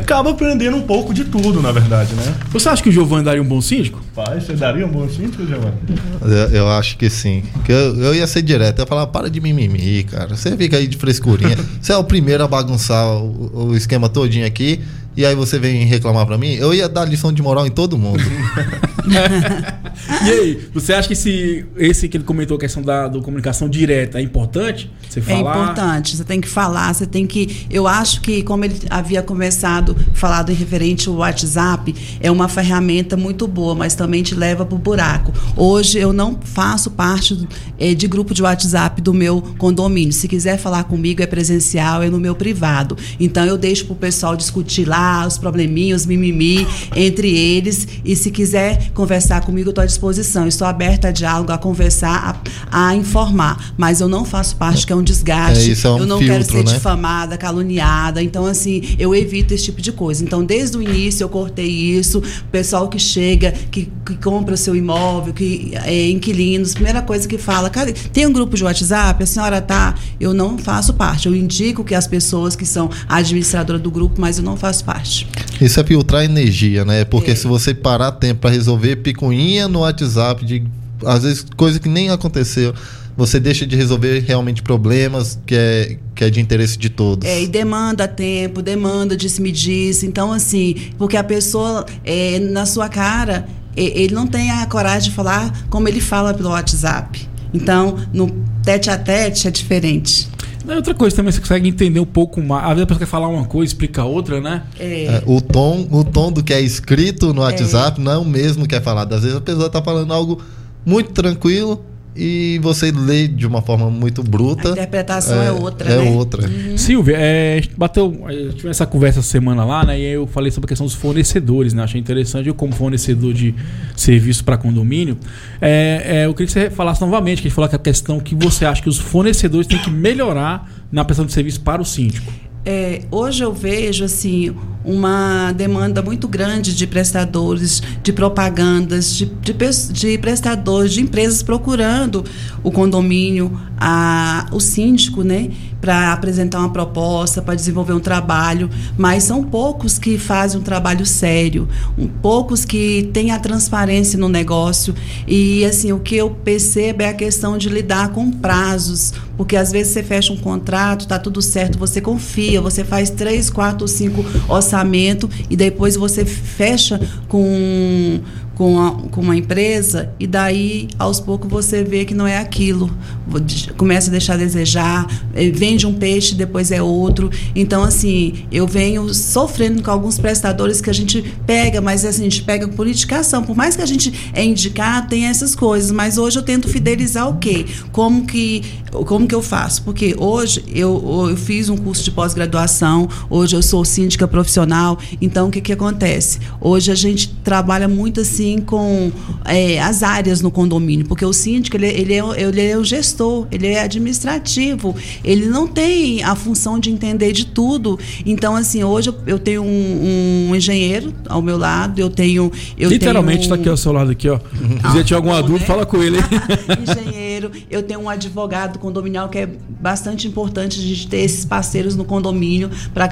Acaba aprendendo um pouco de tudo, na verdade, né? Você acha que o Giovanni daria um bom síndico? Pai, você daria um bom síndico, Giovanni? Eu, eu acho que sim. Que eu, eu ia ser direto. Eu ia falar, para de mimimi, cara. Você fica aí de frescurinha. Você é o primeiro a bagunçar o, o esquema todinho aqui. E aí você vem reclamar pra mim? Eu ia dar lição de moral em todo mundo. E aí, você acha que esse, esse que ele comentou, a questão da do comunicação direta, é importante? Você É falar? importante, você tem que falar, você tem que. Eu acho que, como ele havia começado, falado em referente ao WhatsApp, é uma ferramenta muito boa, mas também te leva para o buraco. Hoje eu não faço parte eh, de grupo de WhatsApp do meu condomínio. Se quiser falar comigo, é presencial, é no meu privado. Então eu deixo para o pessoal discutir lá os probleminhas, os mimimi entre eles. E se quiser conversar comigo, eu estou à disposição, estou aberta a diálogo, a conversar, a, a informar, mas eu não faço parte, que é um desgaste. É, isso é um eu não quero filtro, ser né? difamada, caluniada. Então, assim, eu evito esse tipo de coisa. Então, desde o início eu cortei isso. O pessoal que chega, que, que compra o seu imóvel, que é inquilinos, primeira coisa que fala, cara, tem um grupo de WhatsApp, a senhora tá. Eu não faço parte. Eu indico que as pessoas que são administradoras do grupo, mas eu não faço parte. Isso é filtrar energia, né? Porque É. se você parar tempo para resolver picuinha no WhatsApp, de às vezes coisa que nem aconteceu, você deixa de resolver realmente problemas que é, que é de interesse de todos. É, e demanda tempo, demanda disse-me-disse. Então, assim, porque a pessoa, é, na sua cara, ele não tem a coragem de falar como ele fala pelo WhatsApp. Então, no tete a tete é diferente. Não, Outra coisa também, você consegue entender um pouco mais. Às vezes a pessoa quer falar uma coisa, explica outra, né? É, É, o, tom, o tom do que é escrito no WhatsApp não é o mesmo que é falado. Às vezes a pessoa está falando algo muito tranquilo e você lê de uma forma muito bruta. A interpretação é outra, É né? outra. Silvia, é, a gente bateu. a gente tivemos essa conversa essa semana lá, né? E aí eu falei sobre a questão dos fornecedores, né? Achei interessante. Eu, como fornecedor de serviço para condomínio, é, é, eu queria que você falasse novamente, que a gente falou que a questão que você acha que os fornecedores têm que melhorar na prestação de serviço para o síndico. É, hoje eu vejo assim uma demanda muito grande de prestadores, de propagandas, de, de, de prestadores, de empresas procurando o condomínio, a, o síndico, né, para apresentar uma proposta, para desenvolver um trabalho, mas são poucos que fazem um trabalho sério, um, poucos que têm a transparência no negócio. E assim o que eu percebo é a questão de lidar com prazos, porque às vezes você fecha um contrato, tá tudo certo, você confia, você faz três, quatro, cinco orçamento e depois você fecha com com, a- com uma empresa e daí aos poucos você vê que não é aquilo. Começa a deixar a desejar eh, vende um peixe depois é outro. Então assim eu venho sofrendo com alguns prestadores que a gente pega mas assim, a gente pega por indicação. Por mais que a gente é indicado tem essas coisas. Mas hoje eu tento fidelizar o quê? Como que como que eu faço? Porque hoje eu, eu fiz um curso de pós-graduação hoje eu sou síndica profissional. Então o que que acontece? Hoje a gente trabalha muito assim com é, as áreas no condomínio porque o síndico ele, ele, é, ele é o gestor ele é administrativo ele não tem a função de entender de tudo então assim hoje eu, tenho um, um engenheiro ao meu lado eu tenho eu Literalmente tenho tá aqui ao seu lado aqui, ó. Se você tiver alguma bom, dúvida, né? fala com ele. engenheiro, eu tenho um advogado condominial que é bastante importante a gente ter esses parceiros no condomínio para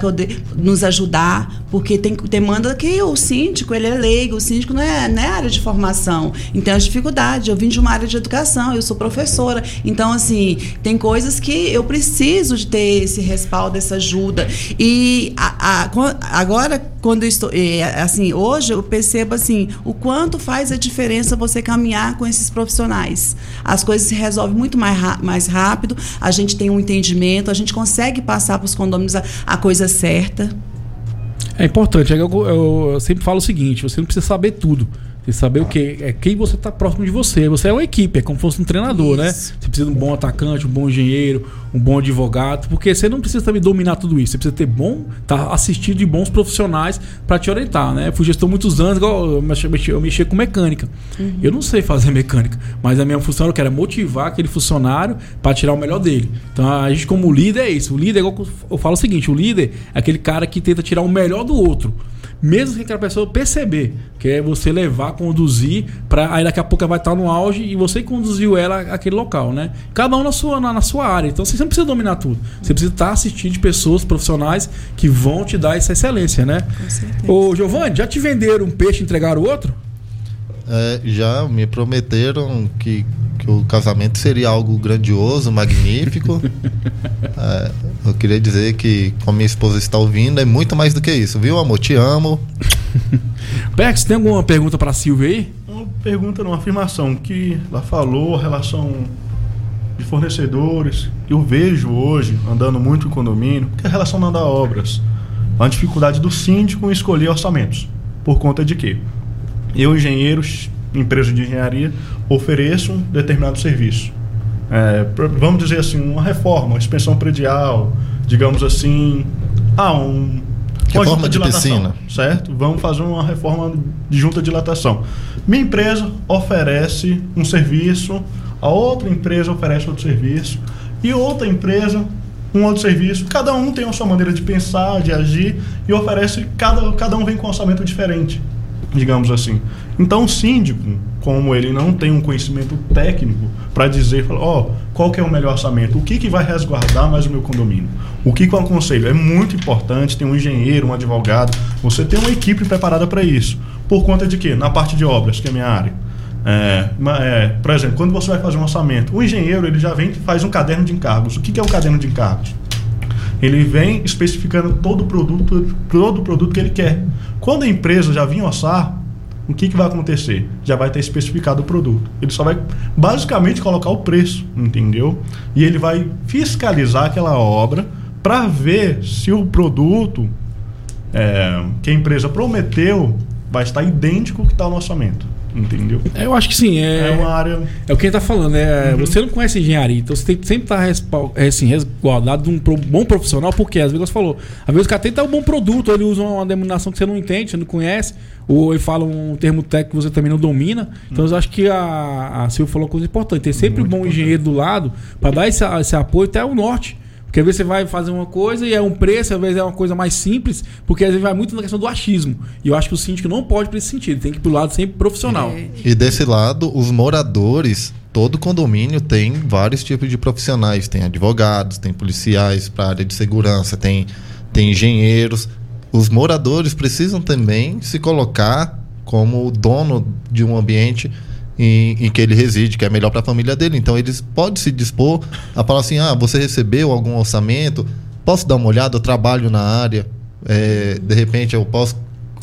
nos ajudar, porque tem demanda que o síndico, ele é leigo, o síndico não é, não é área de formação. Então, as dificuldades, eu vim de uma área de educação, eu sou professora. Então, assim, tem coisas que eu preciso de ter esse respaldo, essa ajuda. E a- a- agora, quando eu estou. é, assim, hoje eu percebo assim, o quanto faz a diferença você caminhar com esses profissionais. As coisas se resolvem muito mais, mais rápido, a gente tem um entendimento, a gente consegue passar para os condomínios a, a coisa certa. É importante. é Eu, eu- eu sempre falo o seguinte: você não precisa saber tudo. Você saber o que é quem você está próximo de você. Você é uma equipe, é como se fosse um treinador, né? Isso. Você precisa de um bom atacante, um bom engenheiro, um bom advogado, porque você não precisa também dominar tudo isso. Você precisa ter bom, tá assistido de bons profissionais para te orientar, né? Eu fui gestor muitos anos, igual eu mexi, mexi- eu mexia com mecânica. Eu não sei fazer mecânica, mas a minha função é motivar aquele funcionário para tirar o melhor dele. Então a gente como líder é isso. O líder, igual que eu falo o seguinte, o líder é aquele cara que tenta tirar o melhor do outro. Mesmo que aquela pessoa perceber, que é você levar, conduzir, para aí daqui a pouco ela vai estar no auge e você conduziu ela àquele local, né? Cada um na sua, na, na sua área. Então você não precisa dominar tudo. Você precisa estar assistindo de pessoas profissionais que vão te dar essa excelência, né? Com certeza. Ô, Giovanni, já te venderam um peixe e entregaram o outro? É, já me prometeram que, que o casamento seria algo grandioso, magnífico. É, eu queria dizer que, como minha esposa está ouvindo, é muito mais do que isso, viu, amor? Te amo. Pex, tem alguma pergunta pra Silvia aí? Uma pergunta, não, uma afirmação que ela falou, a relação de fornecedores. Eu vejo hoje, andando muito em condomínio, que é relacionada a obras. A dificuldade do síndico em escolher orçamentos. Por conta de quê? Eu, engenheiro, empresa de engenharia, ofereço um determinado serviço. É, vamos dizer assim, uma reforma, uma expansão predial, digamos assim, ah, um Que Com a forma junta de dilatação, piscina? Certo? Vamos fazer uma reforma de junta de dilatação. Minha empresa oferece um serviço, a outra empresa oferece outro serviço, e outra empresa um outro serviço. Cada um tem a sua maneira de pensar, de agir, e oferece, cada, cada um vem com um orçamento diferente, digamos assim. Então o síndico, como ele não tem um conhecimento técnico para dizer, ó, qual que é o melhor orçamento, o que, que vai resguardar mais o meu condomínio, o que, que eu aconselho, é muito importante ter um engenheiro, um advogado, você tem uma equipe preparada para isso. Por conta de quê? Na parte de obras, que é a minha área. É, é, por exemplo, quando você vai fazer um orçamento, o engenheiro ele já vem e faz um caderno de encargos. O que, que é um caderno de encargos? Ele vem especificando todo o produto, todo o produto que ele quer. Quando a empresa já vir orçar, o que, que vai acontecer? Já vai ter especificado o produto. Ele só vai basicamente colocar o preço, entendeu? E ele vai fiscalizar aquela obra para ver se o produto é, que a empresa prometeu vai estar idêntico ao que está no orçamento, entendeu? É, Eu acho que sim. É, É uma área É o que ele tá falando, né? Você não conhece engenharia, então você tem que sempre estar assim, resguardado de um bom profissional, porque às vezes você falou, às vezes o cara tenta um bom produto, ele usa uma denominação que você não entende, você não conhece, ou ele fala um termo técnico que você também não domina. Então eu acho que a, a Silvia falou uma coisa importante, ter sempre um bom engenheiro do lado para dar esse, esse apoio até o norte. Porque às vezes você vai fazer uma coisa e é um preço, às vezes é uma coisa mais simples, porque às vezes vai muito na questão do achismo. E eu acho que o síndico não pode para esse sentido, tem que ir pro lado sempre profissional. É, E desse lado, os moradores, todo condomínio tem vários tipos de profissionais. Tem advogados, tem policiais para área de segurança, tem, tem engenheiros. Os moradores precisam também se colocar como dono de um ambiente em, em que ele reside, que é melhor para a família dele. Então eles podem se dispor a falar assim: ah, você recebeu algum orçamento? Posso dar uma olhada? Eu trabalho na área. É, de repente eu posso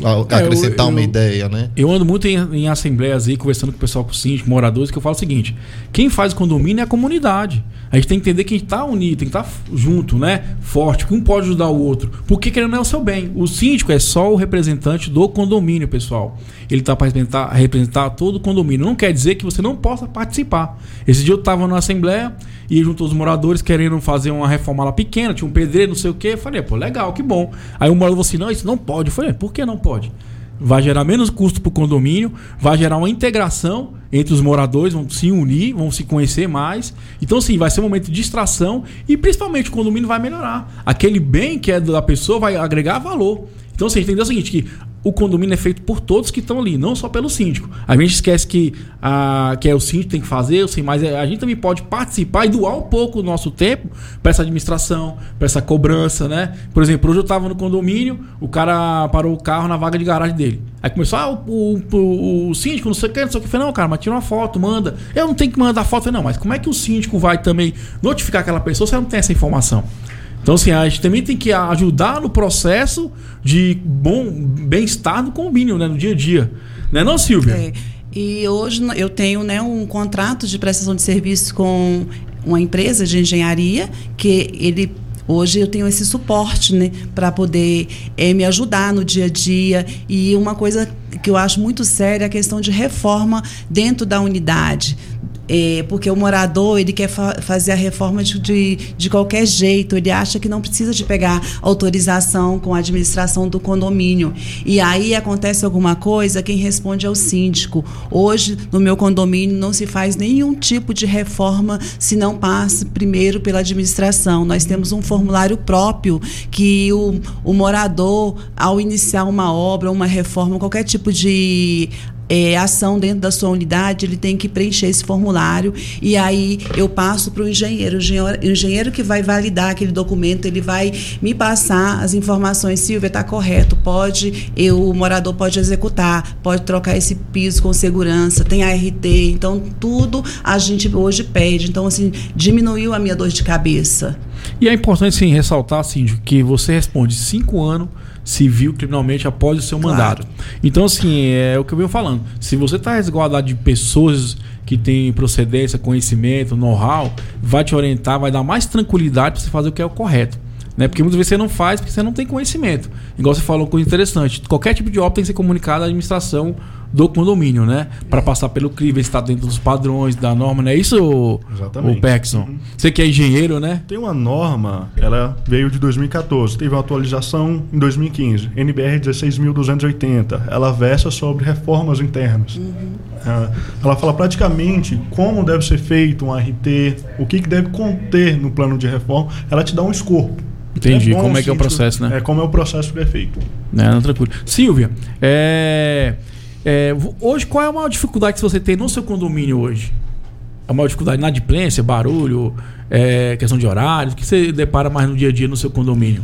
a- É, eu- acrescentar uma eu- ideia, né? Eu ando muito em, em assembleias aí, conversando com o pessoal, com os síndicos, moradores, que eu falo o seguinte: quem faz condomínio é a comunidade. A gente tem que entender que a gente tá unido, tem que estar junto, né? Forte, que um pode ajudar o outro. Porque querendo não é o seu bem. O síndico é só o representante do condomínio, pessoal. Ele tá para representar, representar todo o condomínio. Não quer dizer que você não possa participar. Esse dia eu tava na assembleia e juntou os moradores querendo fazer uma reforma lá pequena, tinha um pedreiro, não sei o quê. Eu falei, pô, legal, que bom. Aí o morador falou assim: não, isso não pode. Eu falei, por que não pode? vai gerar menos custo para o condomínio, vai gerar uma integração entre os moradores, vão se unir, vão se conhecer mais. Então, sim, vai ser um momento de distração e principalmente o condomínio vai melhorar. Aquele bem que é da pessoa vai agregar valor. Então, assim, entendeu o seguinte, que o condomínio é feito por todos que estão ali, não só pelo síndico. A gente esquece que, a, que é o síndico que tem que fazer, assim, mas a gente também pode participar e doar um pouco o nosso tempo para essa administração, para essa cobrança, né? Por exemplo, hoje eu estava no condomínio, o cara parou o carro na vaga de garagem dele. Aí começou, ah, o, o, o síndico, não sei o que, não sei o que. Falei, não, cara, mas tira uma foto, manda. Eu não tenho que mandar foto, falei, não, mas como é que o síndico vai também notificar aquela pessoa se ela não tem essa informação? Então, assim, a gente também tem que ajudar no processo de bom bem-estar do condomínio, né? No dia a dia. Né não, Silvia? É. E hoje eu tenho né, um contrato de prestação de serviço com uma empresa de engenharia que ele Hoje eu tenho esse suporte, né, para poder eh, me ajudar no dia a dia. E uma coisa que eu acho muito séria é a questão de reforma dentro da unidade. É, porque o morador ele quer fa- fazer a reforma de, de, de qualquer jeito, ele acha que não precisa de pegar autorização com a administração do condomínio. E aí acontece alguma coisa, quem responde é o síndico. Hoje, no meu condomínio, não se faz nenhum tipo de reforma se não passe primeiro pela administração. Nós temos um formulário próprio que o, o morador, ao iniciar uma obra, uma reforma, qualquer tipo de é, ação dentro da sua unidade, ele tem que preencher esse formulário e aí eu passo para o engenheiro. O engenheiro, que vai validar aquele documento, ele vai me passar as informações. Silvia, está correto, pode, eu, o morador pode executar, pode trocar esse piso com segurança, tem ART, então tudo a gente hoje pede. Então, assim, diminuiu a minha dor de cabeça. E é importante, sim, ressaltar, síndico, que você responde cinco anos civil criminalmente após o seu Claro. mandato. Então, assim, é o que eu venho falando. Se você está resguardado de pessoas que têm procedência, conhecimento, know-how, vai te orientar, vai dar mais tranquilidade para você fazer o que é o correto. Né? Porque muitas vezes você não faz porque você não tem conhecimento. Igual você falou, coisa interessante. Qualquer tipo de obra tem que ser comunicado à administração do condomínio, né? Para passar pelo CRI, ver se está dentro dos padrões da norma, não é isso, Exatamente. o Perkson? Uhum. Você que é engenheiro, né? Tem uma norma, ela veio de 2014, teve uma atualização em 2015, NBR 16.280. Ela versa sobre reformas internas. Ah, Ela fala praticamente como deve ser feito um RT, o que, que deve conter no plano de reforma. Ela te dá um escopo. Entendi, bom como é que é o processo, né? É como é o processo que é feito. Né, não, tranquilo. Silvia, é, é, hoje qual é a maior dificuldade que você tem no seu condomínio hoje? A maior dificuldade? Inadimplência, barulho, é, questão de horário? O que você depara mais no dia a dia no seu condomínio?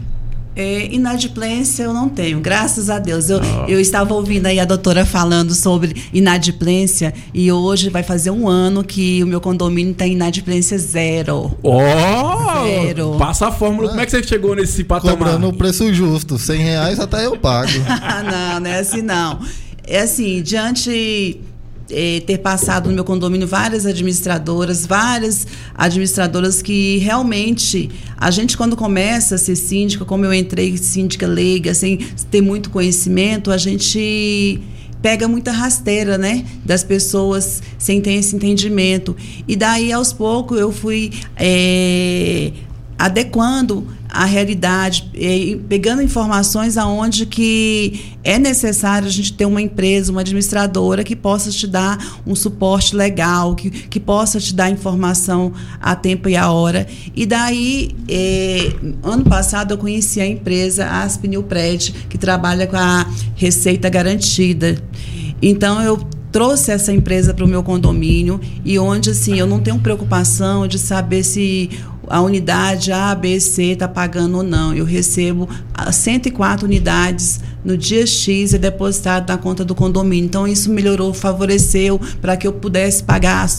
É, inadimplência eu não tenho, graças a Deus. Eu, Ah. eu estava ouvindo aí a doutora falando sobre inadimplência e hoje vai fazer um ano que o meu condomínio tem inadimplência zero. Ó! Zero. Passa a fórmula. Como é que você chegou nesse patamar? Cobrando o preço justo, 100 reais até eu pago. Ah, não, não é assim não. É assim, diante eh, ter passado no meu condomínio várias administradoras, várias administradoras que realmente a gente quando começa a ser síndica, como eu entrei síndica leiga, sem ter muito conhecimento, a gente pega muita rasteira, né, das pessoas sem ter esse entendimento. E daí aos poucos eu fui eh, adequando a realidade, eh, pegando informações aonde que é necessário a gente ter uma empresa, uma administradora que possa te dar um suporte legal, que, que possa te dar informação a tempo e a hora. E daí, eh, ano passado eu conheci a empresa Aspinilpred, que trabalha com a receita garantida. Então eu trouxe essa empresa para o meu condomínio e onde assim eu não tenho preocupação de saber se a unidade A, B, C está pagando ou não. Eu recebo ah, 104 unidades no dia X é depositado na conta do condomínio. Então isso melhorou, favoreceu para que eu pudesse pagar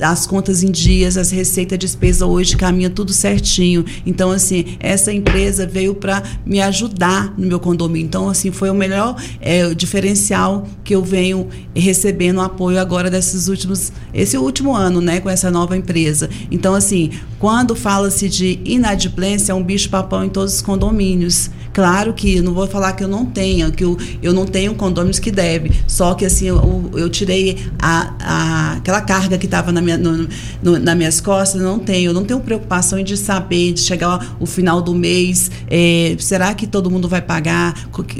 as, as contas em dias, as receitas de despesa hoje caminha tudo certinho. Então assim, essa empresa veio para me ajudar no meu condomínio. Então assim, foi o melhor é, diferencial que eu venho recebendo apoio agora desses últimos esse último ano, né, com essa nova empresa. Então assim, quando fala-se de inadimplência, é um bicho papão em todos os condomínios. Claro que não vou falar que eu não tenha, que eu, eu não tenho condomínios que deve. Só que assim, eu, eu tirei a, a, aquela carga que estava na minha, no, no, nas minhas costas, não tenho. Eu não tenho preocupação de saber, de chegar o final do mês, é, será que todo mundo vai pagar?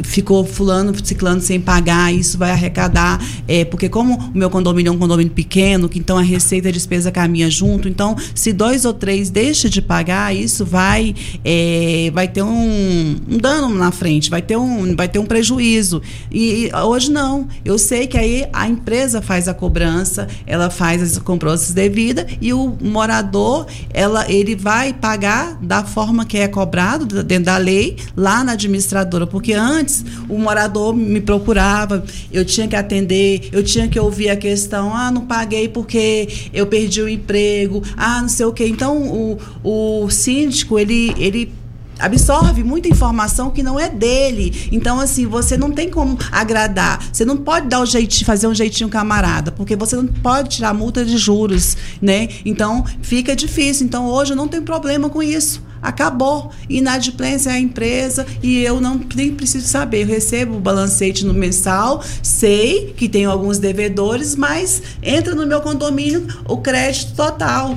Ficou fulano, ciclano sem pagar, isso vai arrecadar. É, porque como o meu condomínio é um condomínio pequeno, que então a receita e a despesa caminha junto, então se dois ou três deixam de pagar, isso vai, é, vai ter um, um dano na frente, vai ter um, vai ter um prejuízo. E, e hoje não. Eu sei que aí a empresa faz a cobrança, ela faz as cobranças devidas e o morador, ela, ele vai pagar da forma que é cobrado dentro da lei lá na administradora, porque antes o morador me procurava, eu tinha que atender, eu tinha que ouvir a questão, ah, não paguei porque eu perdi o emprego, ah, não sei o quê. Então o, o síndico, ele, ele absorve muita informação que não é dele. Então, assim, você não tem como agradar. Você não pode dar o jeitinho, fazer um jeitinho camarada, porque você não pode tirar multa de juros, né? Então, fica difícil. Então, hoje não tenho problema com isso. Acabou. Inadimplência é a empresa e eu não nem preciso saber. Eu recebo o balancete no mensal, sei que tenho alguns devedores, mas entra no meu condomínio o crédito total.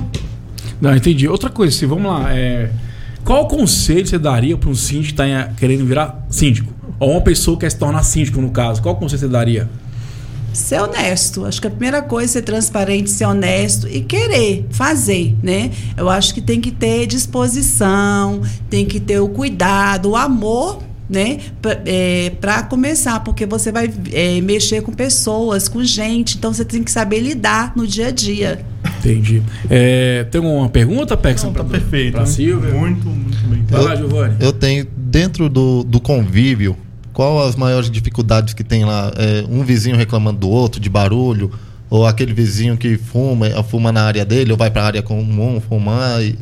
Não, entendi. Outra coisa, se vamos lá, é, qual conselho você daria para um síndico que está querendo virar síndico? Ou uma pessoa que quer se tornar síndico, no caso? Qual conselho você daria? Ser honesto. Acho que a primeira coisa é ser transparente, ser honesto e querer fazer, né? Eu acho que tem que ter disposição, tem que ter o cuidado, o amor né, para começar, porque você vai é, mexer com pessoas, com gente, então você tem que saber lidar no dia a dia. Entendi. É, tem uma pergunta, Pex? Não, tá perfeito. Pra né? Silvia? Muito, muito bem. Vai lá, Giovanni. Eu tenho, dentro do, do convívio, qual as maiores dificuldades que tem lá? É, um vizinho reclamando do outro, de barulho, ou aquele vizinho que fuma, fuma na área dele, ou vai para a área comum fumar e-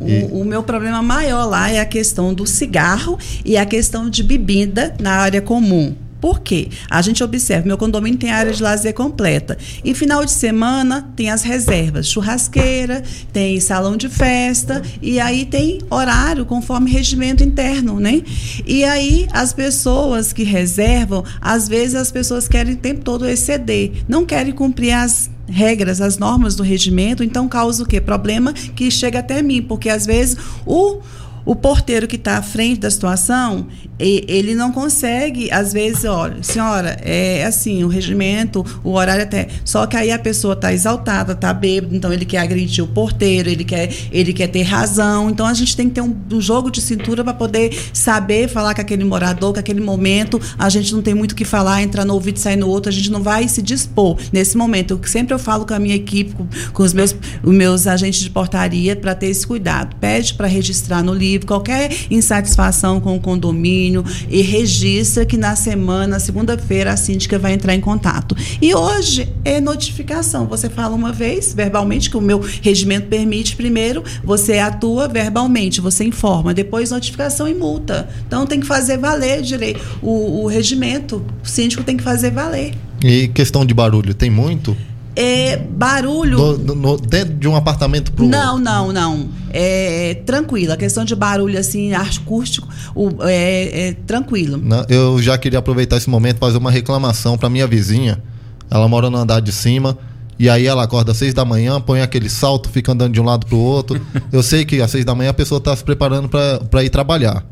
O, o meu problema maior lá é a questão do cigarro e a questão de bebida na área comum. Por quê? A gente observa, meu condomínio tem área de lazer completa. E final de semana tem as reservas, churrasqueira, tem salão de festa, e aí tem horário conforme regimento interno, né? E aí as pessoas que reservam, às vezes as pessoas querem o tempo todo exceder, não querem cumprir as regras, as normas do regimento, então causa o quê? Problema que chega até mim, porque às vezes o o porteiro que está à frente da situação, e- ele não consegue, às vezes, olha, senhora, é assim, o regimento, o horário até. Só que aí a pessoa está exaltada, está bêbada, então ele quer agredir o porteiro, ele quer, ele quer ter razão. Então a gente tem que ter um, um jogo de cintura para poder saber falar com aquele morador, que aquele momento a gente não tem muito o que falar, entrar no ouvido e sair no outro, a gente não vai se dispor nesse momento. Eu, sempre eu falo com a minha equipe, com, com os, meus, os meus agentes de portaria, para ter esse cuidado. Pede para registrar no livro qualquer insatisfação com o condomínio e registra que na semana, na segunda-feira, a síndica vai entrar em contato. E hoje é notificação. Você fala uma vez, verbalmente, que o meu regimento permite, primeiro, você atua verbalmente, você informa, depois notificação e multa. Então tem que fazer valer direito. O, o regimento, o síndico tem que fazer valer. E questão de barulho, tem muito? É, barulho. No- no- no- dentro de um apartamento pro Não, não, não. É tranquilo. A questão de barulho assim, acústico, o- é, é tranquilo. Não, eu já queria aproveitar esse momento para fazer uma reclamação para minha vizinha. Ela mora no andar de cima. E aí ela acorda às seis da manhã, põe aquele salto, fica andando de um lado pro outro. Eu sei que às seis da manhã a pessoa tá se preparando pra ir trabalhar.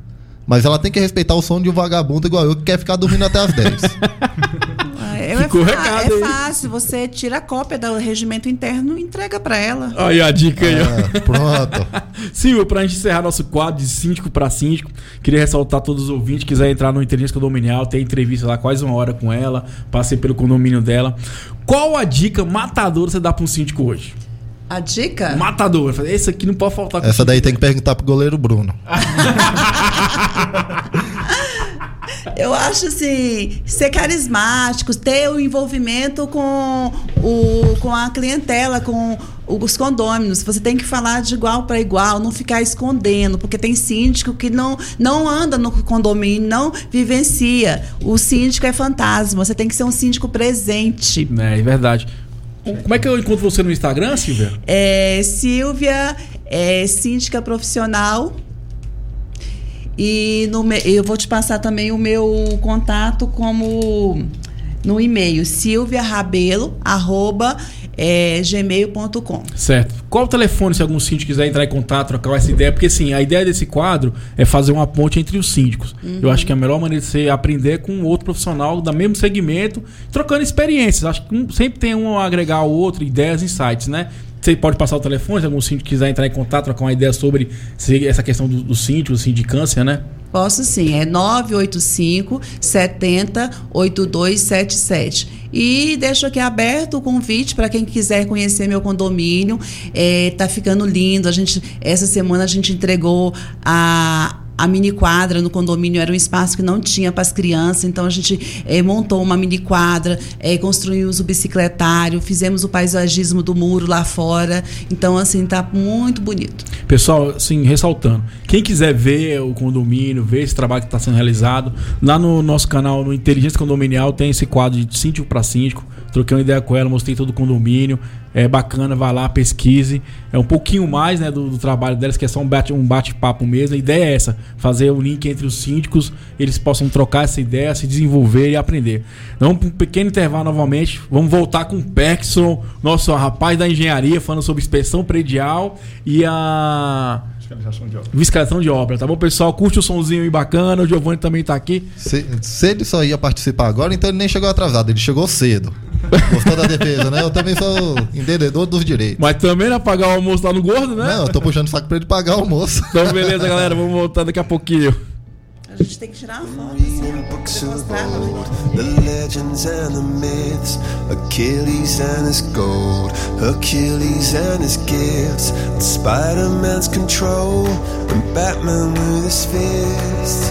Mas ela tem que respeitar o som de um vagabundo igual eu que quer ficar dormindo até às 10. Ah, É, Ficou é, recado é aí. fácil. Você tira a cópia do regimento interno e entrega para ela. Aí a dica aí, ó. É, pronto. Silvio, pra gente encerrar nosso quadro de síndico pra síndico, queria ressaltar todos os ouvintes que quiserem entrar no Inteligência Condominial, tem entrevista lá quase uma hora com ela, passei pelo condomínio dela. Qual a dica matadora você dá pra um síndico hoje? A dica? Matador. Esse aqui não pode faltar com Essa daí tem que perguntar pro goleiro Bruno. Eu acho assim, ser carismático, ter o envolvimento com, o, com a clientela, com os condôminos. Você tem que falar de igual para igual, não ficar escondendo, porque tem síndico que não, não anda no condomínio, não vivencia. O síndico é fantasma, você tem que ser um síndico presente. É, é verdade. Como é que eu encontro você no Instagram, Silvia? É, Silvia, é, síndica profissional. E no, me- eu vou te passar também o meu contato como no e-mail silviarabelo, arroba, é, gmail.com. Certo. Qual o telefone se algum síndico quiser entrar em contato, trocar essa ideia? Porque assim, a ideia desse quadro é fazer uma ponte entre os síndicos. Eu acho que a melhor maneira de você aprender com outro profissional do mesmo segmento, trocando experiências. Acho que sempre tem um a agregar ao outro, ideias, insights, né? Você pode passar o telefone se algum síndico quiser entrar em contato, trocar uma ideia sobre essa questão do, do síndico, sindicância, né? Posso sim, é 985 70 8277. E deixo aqui aberto o convite para quem quiser conhecer meu condomínio. É, tá ficando lindo. A gente, essa semana a gente entregou a. A mini quadra no condomínio era um espaço que não tinha para as crianças, então a gente eh, montou uma mini quadra, eh, construímos o bicicletário, fizemos o paisagismo do muro lá fora. Então, assim, tá muito bonito. Pessoal, assim, ressaltando, quem quiser ver o condomínio, ver esse trabalho que está sendo realizado, lá no nosso canal, no Inteligência Condominial, tem esse quadro de síndico para síndico. Troquei uma ideia com ela, mostrei todo o condomínio. É bacana, vai lá, pesquise. É um pouquinho mais né, do, do trabalho delas, que é só um bate- um bate-papo mesmo. A ideia é essa: fazer o link entre os síndicos, eles possam trocar essa ideia, se desenvolver e aprender. Vamos para um pequeno intervalo novamente. Vamos voltar com o Perkson, nosso rapaz da engenharia, falando sobre inspeção predial e a Fiscalização de obra. fiscalização de obra, tá bom, pessoal? Curte o sonzinho aí bacana, o Giovanni também tá aqui. Se, se ele só ia participar agora, então ele nem chegou atrasado, ele chegou cedo. Gostou da defesa, né? Eu também sou entendedor dos direitos. Mas também não pagar o almoço lá no gordo, né? Não, eu tô puxando o saco pra ele pagar o almoço. Então, beleza, galera, vamos voltar daqui a pouquinho. A gente tem que tirar uma foto. assim, mostrar, né? the legends and the myths, Achilles and his gold, Achilles and his gifts, Spider-Man's control, and Batman with his fists.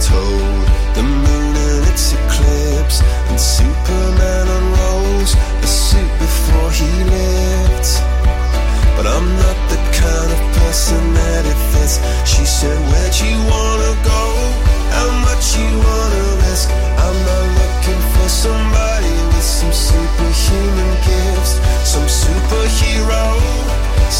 Told, the moon and its eclipse, and Superman unrolls the suit before he. But I'm not the kind of person that. She said, Where'd you wanna go? How much you wanna risk? I'm not looking for somebody with some superhuman gifts, some superhero,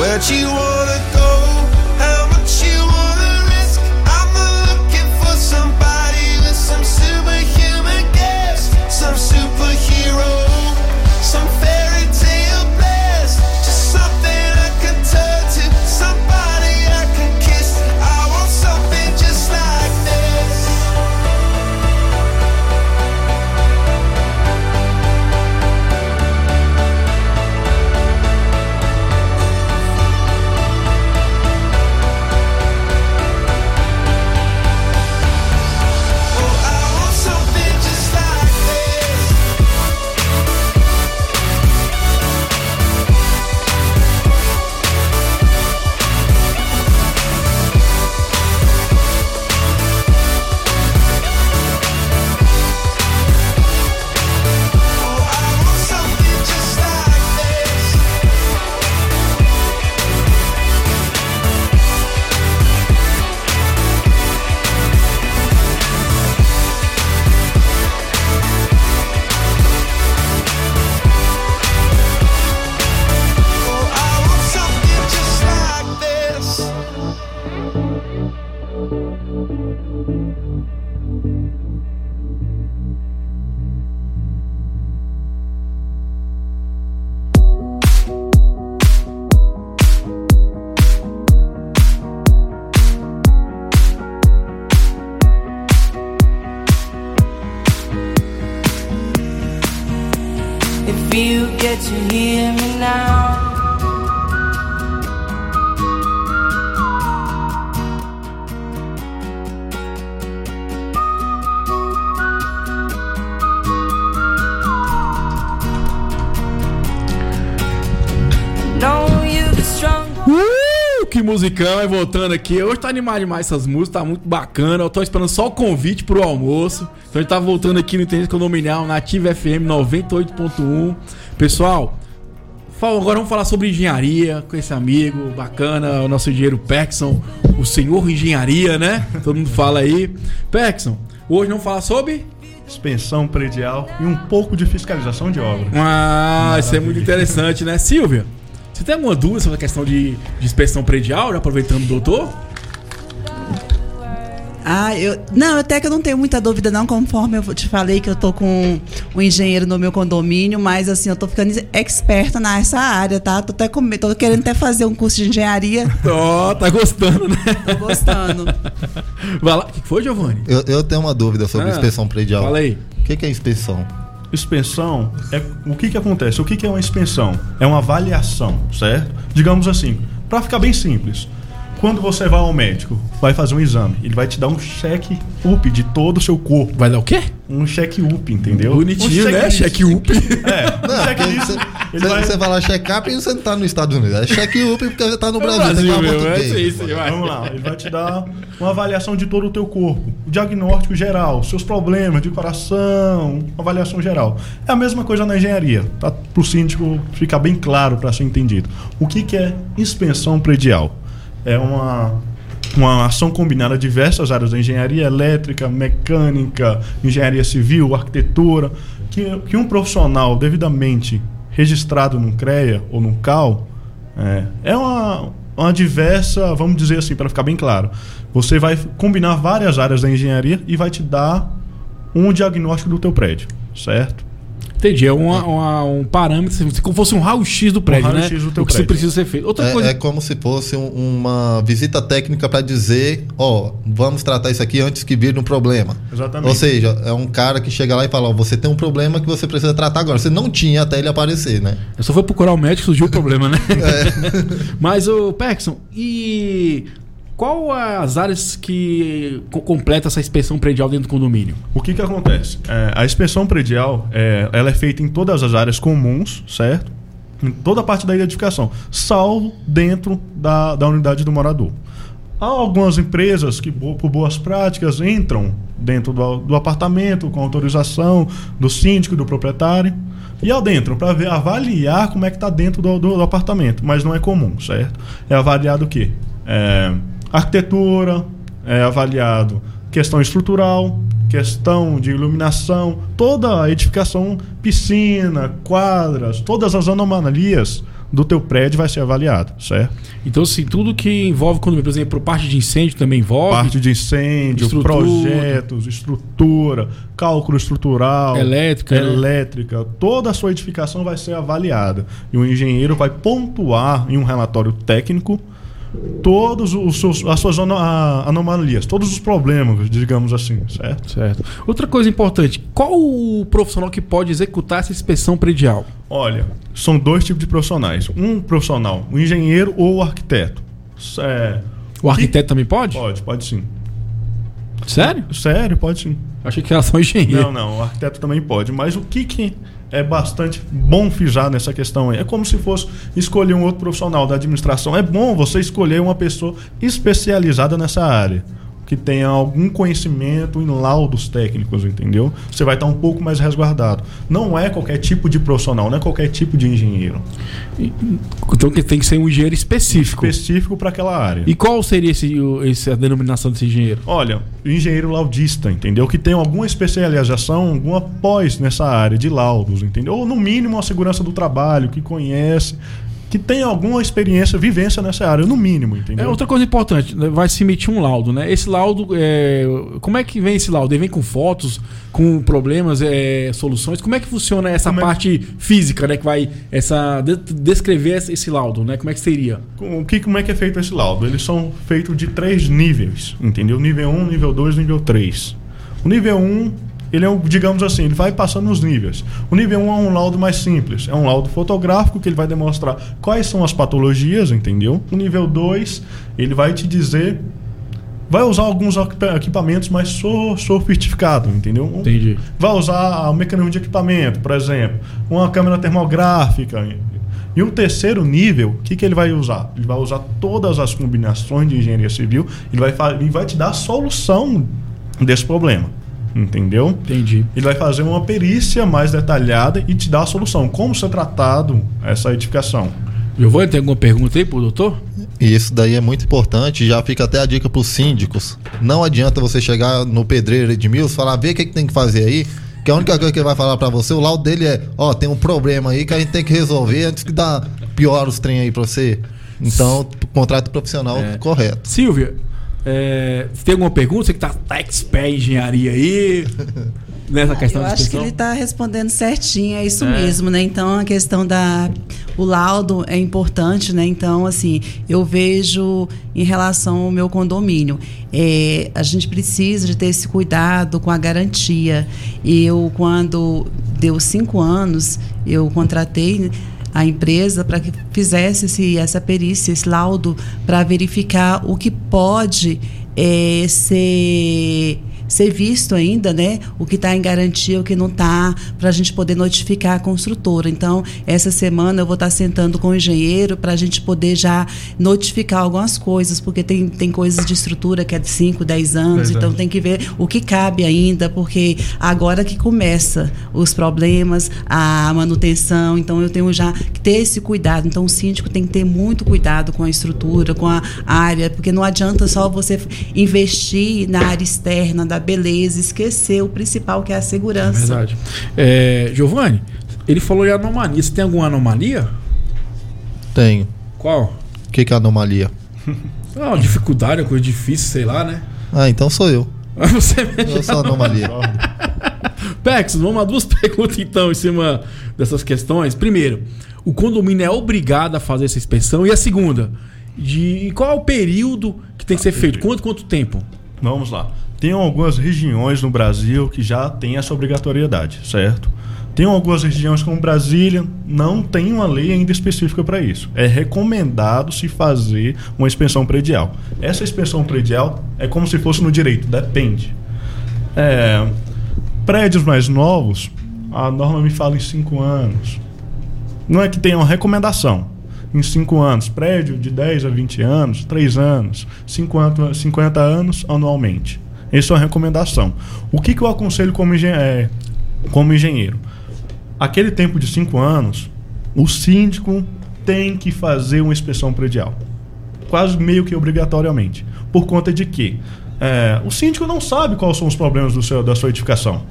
Where'd you wanna voltando aqui. Hoje tá animado demais essas músicas, tá muito bacana. Eu tô esperando só o convite pro almoço. Então a gente tá voltando aqui no Internet Condominial, na Ativa FM 98.1. Pessoal, agora vamos falar sobre engenharia com esse amigo bacana, o nosso engenheiro Pexon, o senhor engenharia, né? Todo mundo fala aí. Pexon, hoje não fala sobre. Suspensão predial e um pouco de fiscalização de obra. Ah, isso é muito interessante, né? Silvia, você tem alguma dúvida sobre a questão de, de inspeção predial, já aproveitando o doutor? Ah, eu. Não, até que eu não tenho muita dúvida, não, conforme eu te falei que eu tô com um engenheiro no meu condomínio, mas assim, eu tô ficando experta nessa área, tá? Tô, até com, tô querendo até fazer um curso de engenharia. Ó, tá gostando, né? Tô gostando. Vai lá. O que foi, Giovanni? Eu, eu tenho uma dúvida sobre Ah, inspeção predial. Fala aí. O que, que é inspeção? Inspeção é o que que acontece? O que que é uma inspeção? É uma avaliação, certo? Digamos assim, para ficar bem simples. Quando você vai ao médico, vai fazer um exame, ele vai te dar um check-up de todo o seu corpo. Vai dar o quê? Um check-up, entendeu? Bonitinho, um né? Check-up. É, um check-list. Você, Ele você, vai- você lá check-up e você não tá nos Estados Unidos. É check-up porque você tá no Brasil, Brasil, falar meu, é isso aí, vai. Vamos lá, ele vai te dar uma avaliação de todo o teu corpo, o diagnóstico geral, seus problemas de coração, avaliação geral. É a mesma coisa na engenharia, tá? Para o síndico ficar bem claro para ser entendido. O que, que é inspeção predial? É uma uma ação combinada de diversas áreas da engenharia elétrica, mecânica, engenharia civil, arquitetura, que, que um profissional devidamente registrado no CREA ou no CAL é, é uma, uma diversa, vamos dizer assim, para ficar bem claro. Você vai combinar várias áreas da engenharia e vai te dar um diagnóstico do teu prédio, certo? Entendi, é uma- uma- um parâmetro, se como fosse um raio-x do prédio, né? raio-x do teu o que prédio. precisa ser feito. Outra coisa. É, é como se fosse um- uma visita técnica para dizer, ó, vamos tratar isso aqui antes que vire um problema. Exatamente. Ou seja, é um cara que chega lá e fala, ó, você tem um problema que você precisa tratar agora. Você não tinha até ele aparecer, né? Eu só fui procurar o médico surgiu o problema, né? É. Mas, o Perkson, e qual as áreas que co- completa essa inspeção predial dentro do condomínio? O que que acontece? É, a inspeção predial, é, ela é feita em todas as áreas comuns, certo? Em toda a parte da edificação, salvo dentro da, da unidade do morador. Há algumas empresas que, por boas práticas, entram dentro do, do apartamento com autorização do síndico do proprietário e adentram para ver, avaliar como é que está dentro do, do- do apartamento, mas não é comum, certo? É avaliado o quê? É, arquitetura, é avaliado questão estrutural, questão de iluminação, toda a edificação, piscina, quadras, todas as anomalias do teu prédio vai ser avaliado, certo? Então, assim, tudo que envolve condomínio, por exemplo, parte de incêndio também envolve. Parte de incêndio, Estrutura. projetos, estrutura, cálculo estrutural, Elétrica, né? elétrica, toda a sua edificação vai ser avaliada. E o engenheiro vai pontuar em um relatório técnico todos os seus, as suas anomalias, todos os problemas, digamos assim, certo? Certo. Outra coisa importante, qual o profissional que pode executar essa inspeção predial? Olha, são dois tipos de profissionais. Um profissional, o engenheiro ou o arquiteto. É, O arquiteto também pode? Pode, pode sim. Sério? Sério, pode sim. Achei que era só engenheiro. Não, não, o arquiteto também pode. Mas o que, que é bastante bom frisar nessa questão aí? É como se fosse escolher um outro profissional da administração. É bom você escolher uma pessoa especializada nessa área. Que tenha algum conhecimento em laudos técnicos, entendeu? Você vai estar um pouco mais resguardado. Não é qualquer tipo de profissional, não é qualquer tipo de engenheiro. Então que tem que ser um engenheiro específico. Específico para aquela área. E qual seria esse, esse- a denominação desse engenheiro? Olha, engenheiro laudista, entendeu? Que tem alguma especialização, alguma pós nessa área de laudos, entendeu? Ou no mínimo a segurança do trabalho, que conhece, que tem alguma experiência, vivência nessa área, no mínimo, entendeu? É outra coisa importante, né? vai se emitir um laudo, né? Esse laudo, é, como é que vem esse laudo? Ele vem com fotos, com problemas, é, soluções? Como é que funciona essa Como é- parte física, né? Que vai essa de- descrever esse- esse laudo, né? Como é que seria? O que, como é que é feito esse laudo? Eles são feitos de três níveis, entendeu? Nível 1, nível 2, nível 3. O nível 1, ele é, um, digamos assim, ele vai passando os níveis. O nível 1 é um laudo mais simples, é um laudo fotográfico que ele vai demonstrar quais são as patologias, entendeu? O nível 2, ele vai te dizer vai usar alguns equipa- equipamentos mais so- sofisticados, entendeu? Entendi. Vai usar o mecanismo de equipamento, por exemplo, uma câmera termográfica. E o terceiro nível, o que, que ele vai usar? Ele vai usar todas as combinações de engenharia civil, ele vai, vai te dar a solução desse problema. Entendeu? Entendi. Ele vai fazer uma perícia mais detalhada e te dar a solução. Como ser tratado essa edificação. Giovanni, tem alguma pergunta aí pro doutor? E isso daí é muito importante, já fica até a dica para os síndicos. Não adianta você chegar no pedreiro Edmilson e falar, vê o que, que tem que fazer aí, que a única coisa que ele vai falar para você, o laudo dele é, ó, tem um problema aí que a gente tem que resolver antes que dá pior os trem aí para você. Então, contrato profissional correto. Silvia, é, você tem alguma pergunta? Você que tá, tá expert em engenharia aí. nessa questão Eu acho que ele está respondendo certinho, é isso É. mesmo, né? Então a questão da o laudo é importante, né? Então assim, eu vejo em relação ao meu condomínio, é, a gente precisa de ter esse cuidado com a garantia. Eu quando deu cinco anos, eu contratei a empresa para que fizesse esse, essa perícia, esse laudo, para verificar o que pode é, ser ser visto ainda, né? O que está em garantia, o que não está, para a gente poder notificar a construtora. Então, essa semana eu vou estar sentando com o engenheiro para a gente poder já notificar algumas coisas, porque tem, tem coisas de estrutura que é de 5, 10 anos, Dez então tem que ver o que cabe ainda, porque agora que começa os problemas, a manutenção, então eu tenho já que ter esse cuidado. Então o síndico tem que ter muito cuidado com a estrutura, com a área, porque não adianta só você investir na área externa da beleza, esquecer o principal que é a segurança. Verdade. É, Giovanni, ele falou de anomalia. Você tem alguma anomalia? Tenho. Qual? O que, que é anomalia? Ah, uma dificuldade, uma coisa difícil, sei lá, né? Ah, então sou eu. Você Eu sou anomalia. Pex, vamos a duas perguntas então em cima dessas questões. Primeiro, o condomínio é obrigado a fazer essa inspeção? E a segunda, de qual é o período que tem que ser feito? Quanto, quanto tempo? Vamos lá. Tem algumas regiões no Brasil que já tem essa obrigatoriedade, certo? Tem algumas regiões como Brasília, não tem uma lei ainda específica para isso. É recomendado se fazer uma inspeção predial. Essa inspeção predial é como se fosse no direito, depende. É, prédios mais novos, a norma me fala em 5 anos. Não é que tenha uma recomendação. Em 5 anos, prédio de 10 a 20 anos, 3 anos, 50, 50 anos anualmente. Isso é uma recomendação. O que, que eu aconselho como, engen é, como engenheiro? Aquele tempo de 5 anos, o síndico tem que fazer uma inspeção predial. Quase meio que obrigatoriamente. Por conta de que é, o síndico não sabe quais são os problemas do seu, da sua edificação.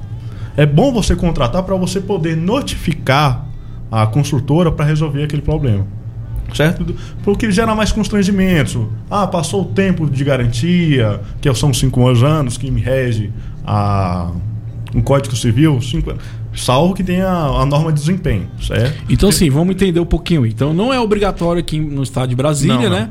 É bom você contratar para você poder notificar a construtora para resolver aquele problema. Certo? Porque gera mais constrangimentos. Ah, passou o tempo de garantia, que são cinco anos que me rege a, um Código Civil, cinco, salvo que tenha a, norma de desempenho, certo? Então, assim, vamos entender um pouquinho. Então, não é obrigatório aqui no estado de Brasília, Não, não. né?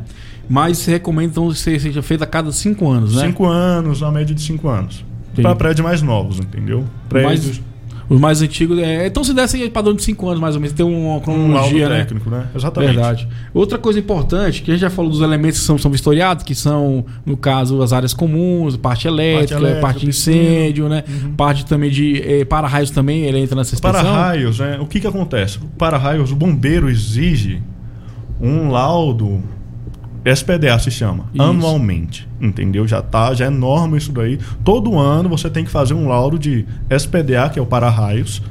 Mas se recomenda então que seja feito a cada cinco anos, né? Cinco anos, a média de cinco anos. Para prédios mais novos, entendeu? Prédios. Mais- Os mais antigos. É, então, se desse aí padrão de 5 anos, mais ou menos, tem uma Um cronologia, né? técnico, né? Exatamente. Verdade. Outra coisa importante, que a gente já falou dos elementos que são, são vistoriados, que são, no caso, as áreas comuns, parte elétrica, parte, elétrica, de piscina. incêndio, né? Parte também de eh, para-raios também, ele entra nessa inspeção. Para-raios, né? O que que acontece? Para-raios, o bombeiro exige um laudo SPDA se chama, Isso. anualmente, entendeu? Já tá, já é norma isso daí. Todo ano você tem que fazer um laudo de SPDA, que é o para-raios,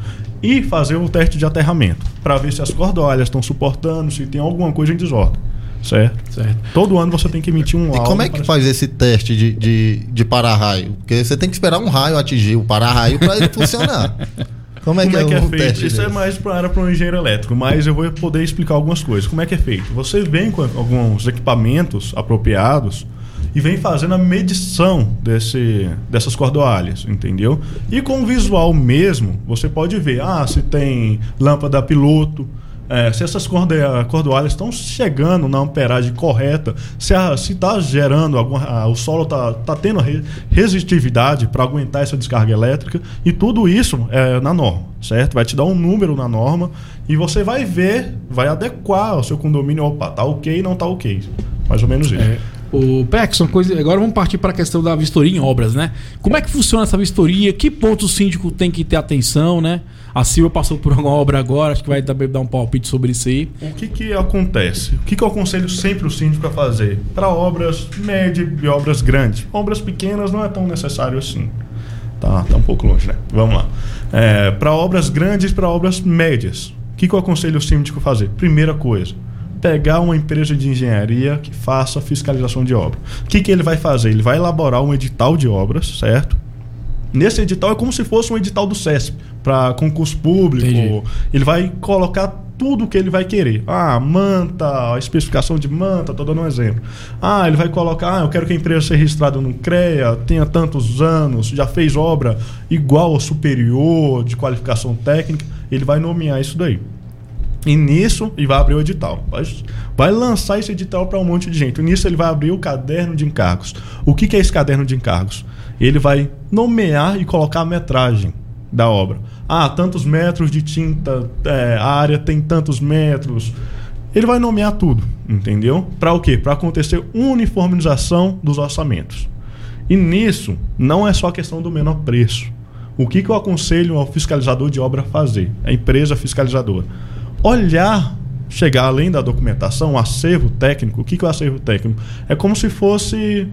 e fazer o teste de aterramento, para ver se as cordolhas estão suportando, se tem alguma coisa em desordem, certo? Certo. Todo ano você tem que emitir um E laudo. como é que faz esse teste de, de, de para-raio? Porque você tem que esperar um raio atingir o para-raio para ele funcionar. Como é Como que é que é, é feito? Isso é mais para para um engenheiro elétrico, mas eu vou poder explicar algumas coisas. Como é que é feito? Você vem com alguns equipamentos apropriados e vem fazendo a medição desse, dessas cordoalhas, entendeu? E com o visual mesmo, você pode ver ah, se tem lâmpada piloto, é, se essas cordoalhas estão chegando na amperagem correta, se está gerando alguma, ah, o solo está tá tendo re- resistividade para aguentar essa descarga elétrica e tudo isso é na norma, certo? Vai te dar um número na norma e você vai ver, vai adequar o seu condomínio, opa, tá ok, não tá ok, mais ou menos isso. É, o Pex, uma coisa, agora vamos partir para a questão da vistoria em obras, né? Como é que funciona essa vistoria? Que pontos o síndico tem que ter atenção, né? A Silvia passou por uma obra agora, acho que vai dar, um palpite sobre isso aí. O que, que acontece? O que, que eu aconselho sempre o síndico a fazer? Para obras médias e obras grandes. Obras pequenas não é tão necessário assim. Tá, tá um pouco longe, né? Vamos lá. para obras grandes para obras médias. O que, que eu aconselho o síndico a fazer? Primeira coisa, pegar uma empresa de engenharia que faça fiscalização de obra. O que, que ele vai fazer? Ele vai elaborar um edital de obras, certo? Nesse edital é como se fosse um edital do CESP para concurso público. Entendi. Ele vai colocar tudo o que ele vai querer. Ah, manta, a especificação de manta, tô dando um exemplo. Ah, ele vai colocar, ah, eu quero que a empresa seja registrada no CREA, tenha tantos anos, já fez obra igual ou superior de qualificação técnica. Ele vai nomear isso daí. E nisso ele vai abrir o edital. Vai, vai lançar esse edital para um monte de gente. E nisso ele vai abrir o caderno de encargos. O que, que é esse caderno de encargos? Ele vai nomear e colocar a metragem da obra. Ah, tantos metros de tinta, é, a área tem tantos metros. Ele vai nomear tudo, entendeu? Para o quê? Para acontecer uniformização dos orçamentos. E nisso não é só a questão do menor preço. O que, que eu aconselho ao fiscalizador de obra fazer? A empresa fiscalizadora olhar, chegar além da documentação, o acervo técnico. O que, que é o acervo técnico? É como se fosse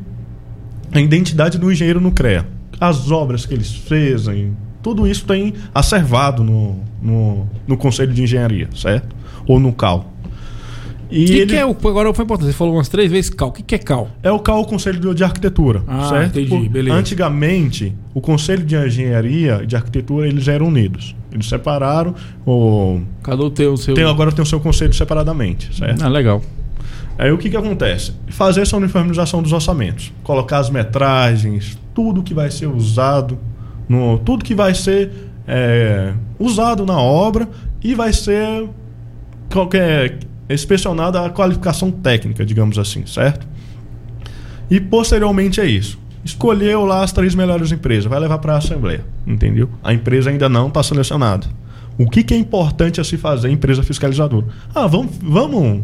a identidade do engenheiro no CREA. As obras que eles fezem, tudo isso tem acervado no, no, no Conselho de Engenharia, certo? Ou no CAL. E o que, ele... que, é o. Agora foi importante, você falou umas três vezes CAL. O que, que é CAL? É o CAL, o Conselho de Arquitetura. Ah, certo? entendi, beleza. Antigamente, o Conselho de Engenharia e de Arquitetura eles eram unidos. Eles separaram. O... Cada um tem o seu. Tem, agora tem o seu conselho separadamente, certo? Ah, legal. Aí o que, que acontece? Fazer essa uniformização dos orçamentos. Colocar as metragens, tudo que vai ser usado, no, tudo que vai ser é, usado na obra e vai ser qualquer inspecionada a qualificação técnica, digamos assim, certo? E posteriormente é isso. Escolheu lá as três melhores empresas, vai levar para a Assembleia, entendeu? A empresa ainda não está selecionada. O que, que é importante a se fazer empresa fiscalizadora? Ah, vamos, vamos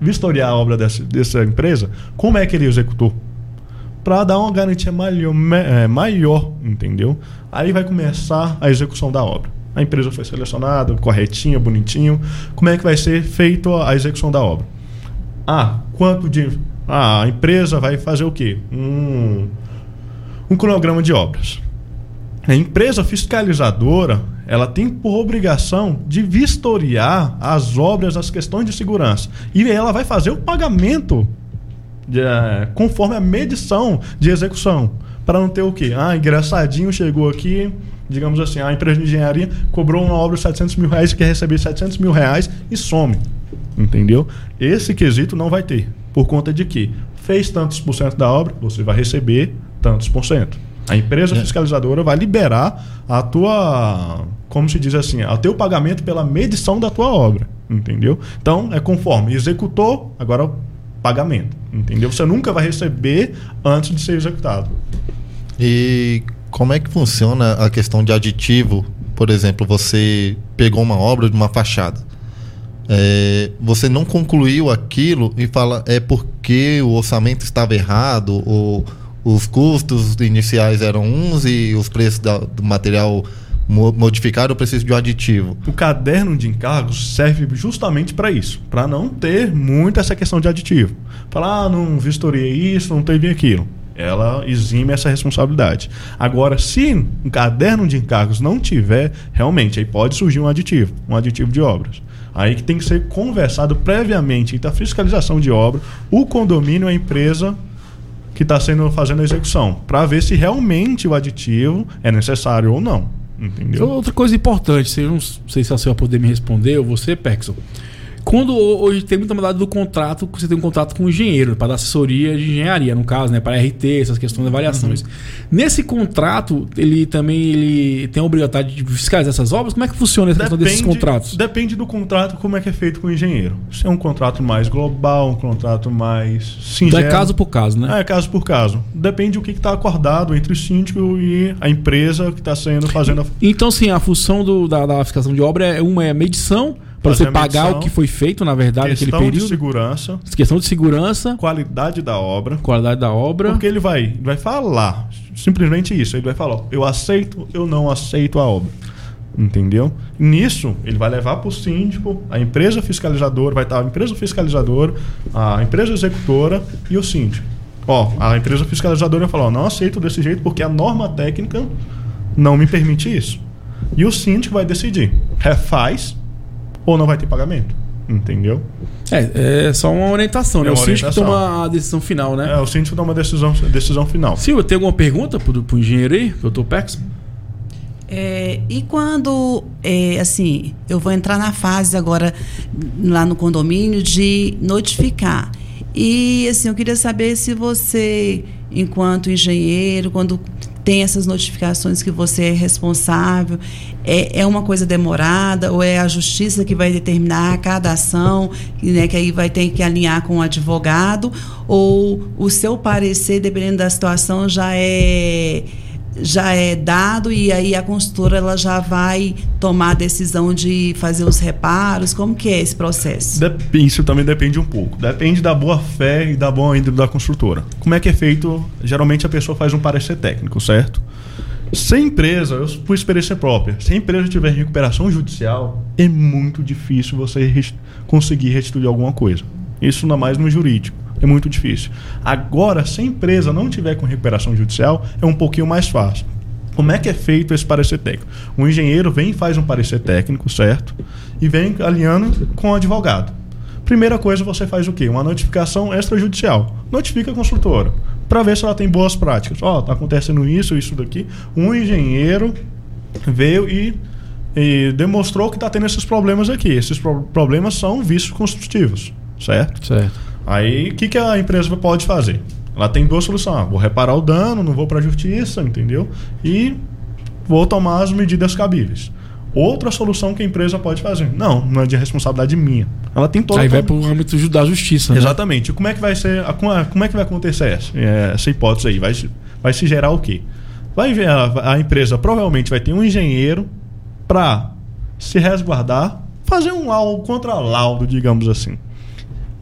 vistoriar a obra dessa, dessa empresa? Como é que ele executou? Para dar uma garantia maior, maior, entendeu? Aí vai começar a execução da obra a empresa foi selecionada, corretinha, bonitinho. Como é que vai ser feita a execução da obra? Ah, quanto de. Ah, a empresa vai fazer o quê? Um, um cronograma de obras. A empresa fiscalizadora ela tem por obrigação de vistoriar as obras, as questões de segurança. E ela vai fazer o pagamento de, é, conforme a medição de execução. Para não ter o quê? Ah, engraçadinho chegou aqui, digamos assim, a empresa de engenharia cobrou uma obra de 700 mil reais, quer receber 700 mil reais e some. Entendeu? Esse quesito não vai ter. Por conta de que fez tantos por cento da obra, você vai receber tantos por cento. A empresa é. fiscalizadora vai liberar a tua, como se diz assim, o teu pagamento pela medição da tua obra, entendeu? Então é conforme executou, agora pagamento, entendeu? Você nunca vai receber antes de ser executado. E como é que funciona a questão de aditivo? Por exemplo, você pegou uma obra de uma fachada. É, você não concluiu aquilo e fala é porque o orçamento estava errado ou os custos iniciais eram uns e os preços da, do material modificaram, eu preciso de um aditivo. O caderno de encargos serve justamente para isso, para não ter muito essa questão de aditivo. Falar, ah, não vistoriei isso, não teve aquilo ela exime essa responsabilidade. Agora, se um caderno de encargos não tiver, realmente aí pode surgir um aditivo, um aditivo de obras. Aí que tem que ser conversado previamente entre a fiscalização de obra, o condomínio, a empresa que está sendo fazendo a execução, para ver se realmente o aditivo é necessário ou não. Entendeu? Outra coisa importante, não sei se a senhora poder me responder, ou você, Pexel. Quando hoje tem muita modalidade do contrato, você tem um contrato com o engenheiro, para dar assessoria de engenharia, no caso, né? Para RT, essas questões de avaliações. Uhum. Nesse contrato, ele também ele tem a obrigatoriedade de fiscalizar essas obras? Como é que funciona essa questão desses contratos? Depende do contrato, como é que é feito com o engenheiro. Se é um contrato mais global, um contrato mais singelo. Então é caso por caso, né? É, caso por caso. Depende do que está acordado entre o síndico e a empresa que está sendo fazendo a... Então, sim, a função do, da, da fiscalização de obra é uma é medição para você pagar medição, o que foi feito, na verdade, naquele período. Questão de segurança. Questão de segurança. Qualidade da obra. Qualidade da obra. Porque ele vai, ele vai falar simplesmente isso. Ele vai falar: eu aceito, eu não aceito a obra. Entendeu? Nisso, ele vai levar para o síndico, a empresa fiscalizadora, vai estar a empresa fiscalizadora, a empresa executora e o síndico. Ó, a empresa fiscalizadora vai falar: ó, não aceito desse jeito porque a norma técnica não me permite isso. E o síndico vai decidir: refaz ou não vai ter pagamento. Entendeu? É, é só uma orientação, né? É o síndico orientação. toma a decisão final, né? É, o síndico dá uma decisão, decisão final. Silvia, tem alguma pergunta pro, pro engenheiro aí, doutor Pex? É, e quando, é, assim, eu vou entrar na fase agora lá no condomínio de notificar. E, assim, eu queria saber se você, enquanto engenheiro, quando tem essas notificações que você é responsável, é, é uma coisa demorada ou é a justiça que vai determinar cada ação, né, que aí vai ter que alinhar com o advogado, ou o seu parecer, dependendo da situação, já é já é dado e aí a construtora ela já vai tomar a decisão de fazer os reparos? Como que é esse processo? Isso também depende um pouco. Depende da boa fé e da boa índole da construtora. Como é que é feito? Geralmente a pessoa faz um parecer técnico, certo? Se a empresa, eu por experiência própria, se a empresa tiver recuperação judicial, é muito difícil você conseguir restituir alguma coisa. Isso ainda mais no jurídico. É muito difícil. Agora, se a empresa não tiver com recuperação judicial, é um pouquinho mais fácil. Como é que é feito esse parecer técnico? O engenheiro vem e faz um parecer técnico, certo? E vem alinhando com o advogado. Primeira coisa, você faz o quê? Uma notificação extrajudicial. Notifica a construtora para ver se ela tem boas práticas. Ó, tá acontecendo isso, isso daqui. Um engenheiro veio e, e demonstrou que está tendo esses problemas aqui. Esses pro- problemas são vícios construtivos, certo? Certo. Aí, o que, que a empresa pode fazer? Ela tem duas soluções. Ah, vou reparar o dano, não vou para a justiça, entendeu? E vou tomar as medidas cabíveis. Outra solução que a empresa pode fazer. Não, não é de responsabilidade minha. Ela tem toda Aí vai pro âmbito ju- da justiça, né? Exatamente. Como é que vai ser? Como é, como é que vai acontecer essa, é, essa hipótese aí? Vai, se- vai se gerar o quê? Vai ver a, a empresa provavelmente vai ter um engenheiro para se resguardar, fazer um laudo contra laudo, digamos assim.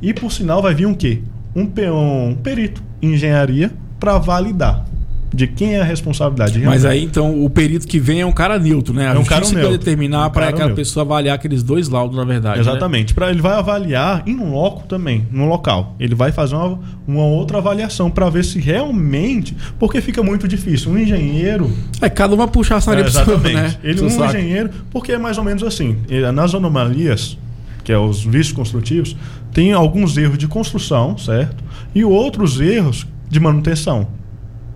E por sinal vai vir um quê? Um, pe- um perito em engenharia para validar de quem é a responsabilidade. Mas aí, então, o perito que vem é um cara neutro, né? A É um cara vai neutro. determinar Um para aquela neutro. pessoa avaliar aqueles dois laudos, na verdade. né? Exatamente. Pra, ele vai avaliar em um loco também, no local. Ele vai fazer uma, uma outra avaliação para ver se realmente. Porque fica muito difícil. Um engenheiro. É, cada uma puxar a sardinha É, exatamente. né? Ele, um saco. engenheiro. Porque é mais ou menos assim. ele- Nas anomalias, que é os vícios construtivos, tem alguns erros de construção, certo? E outros erros de manutenção.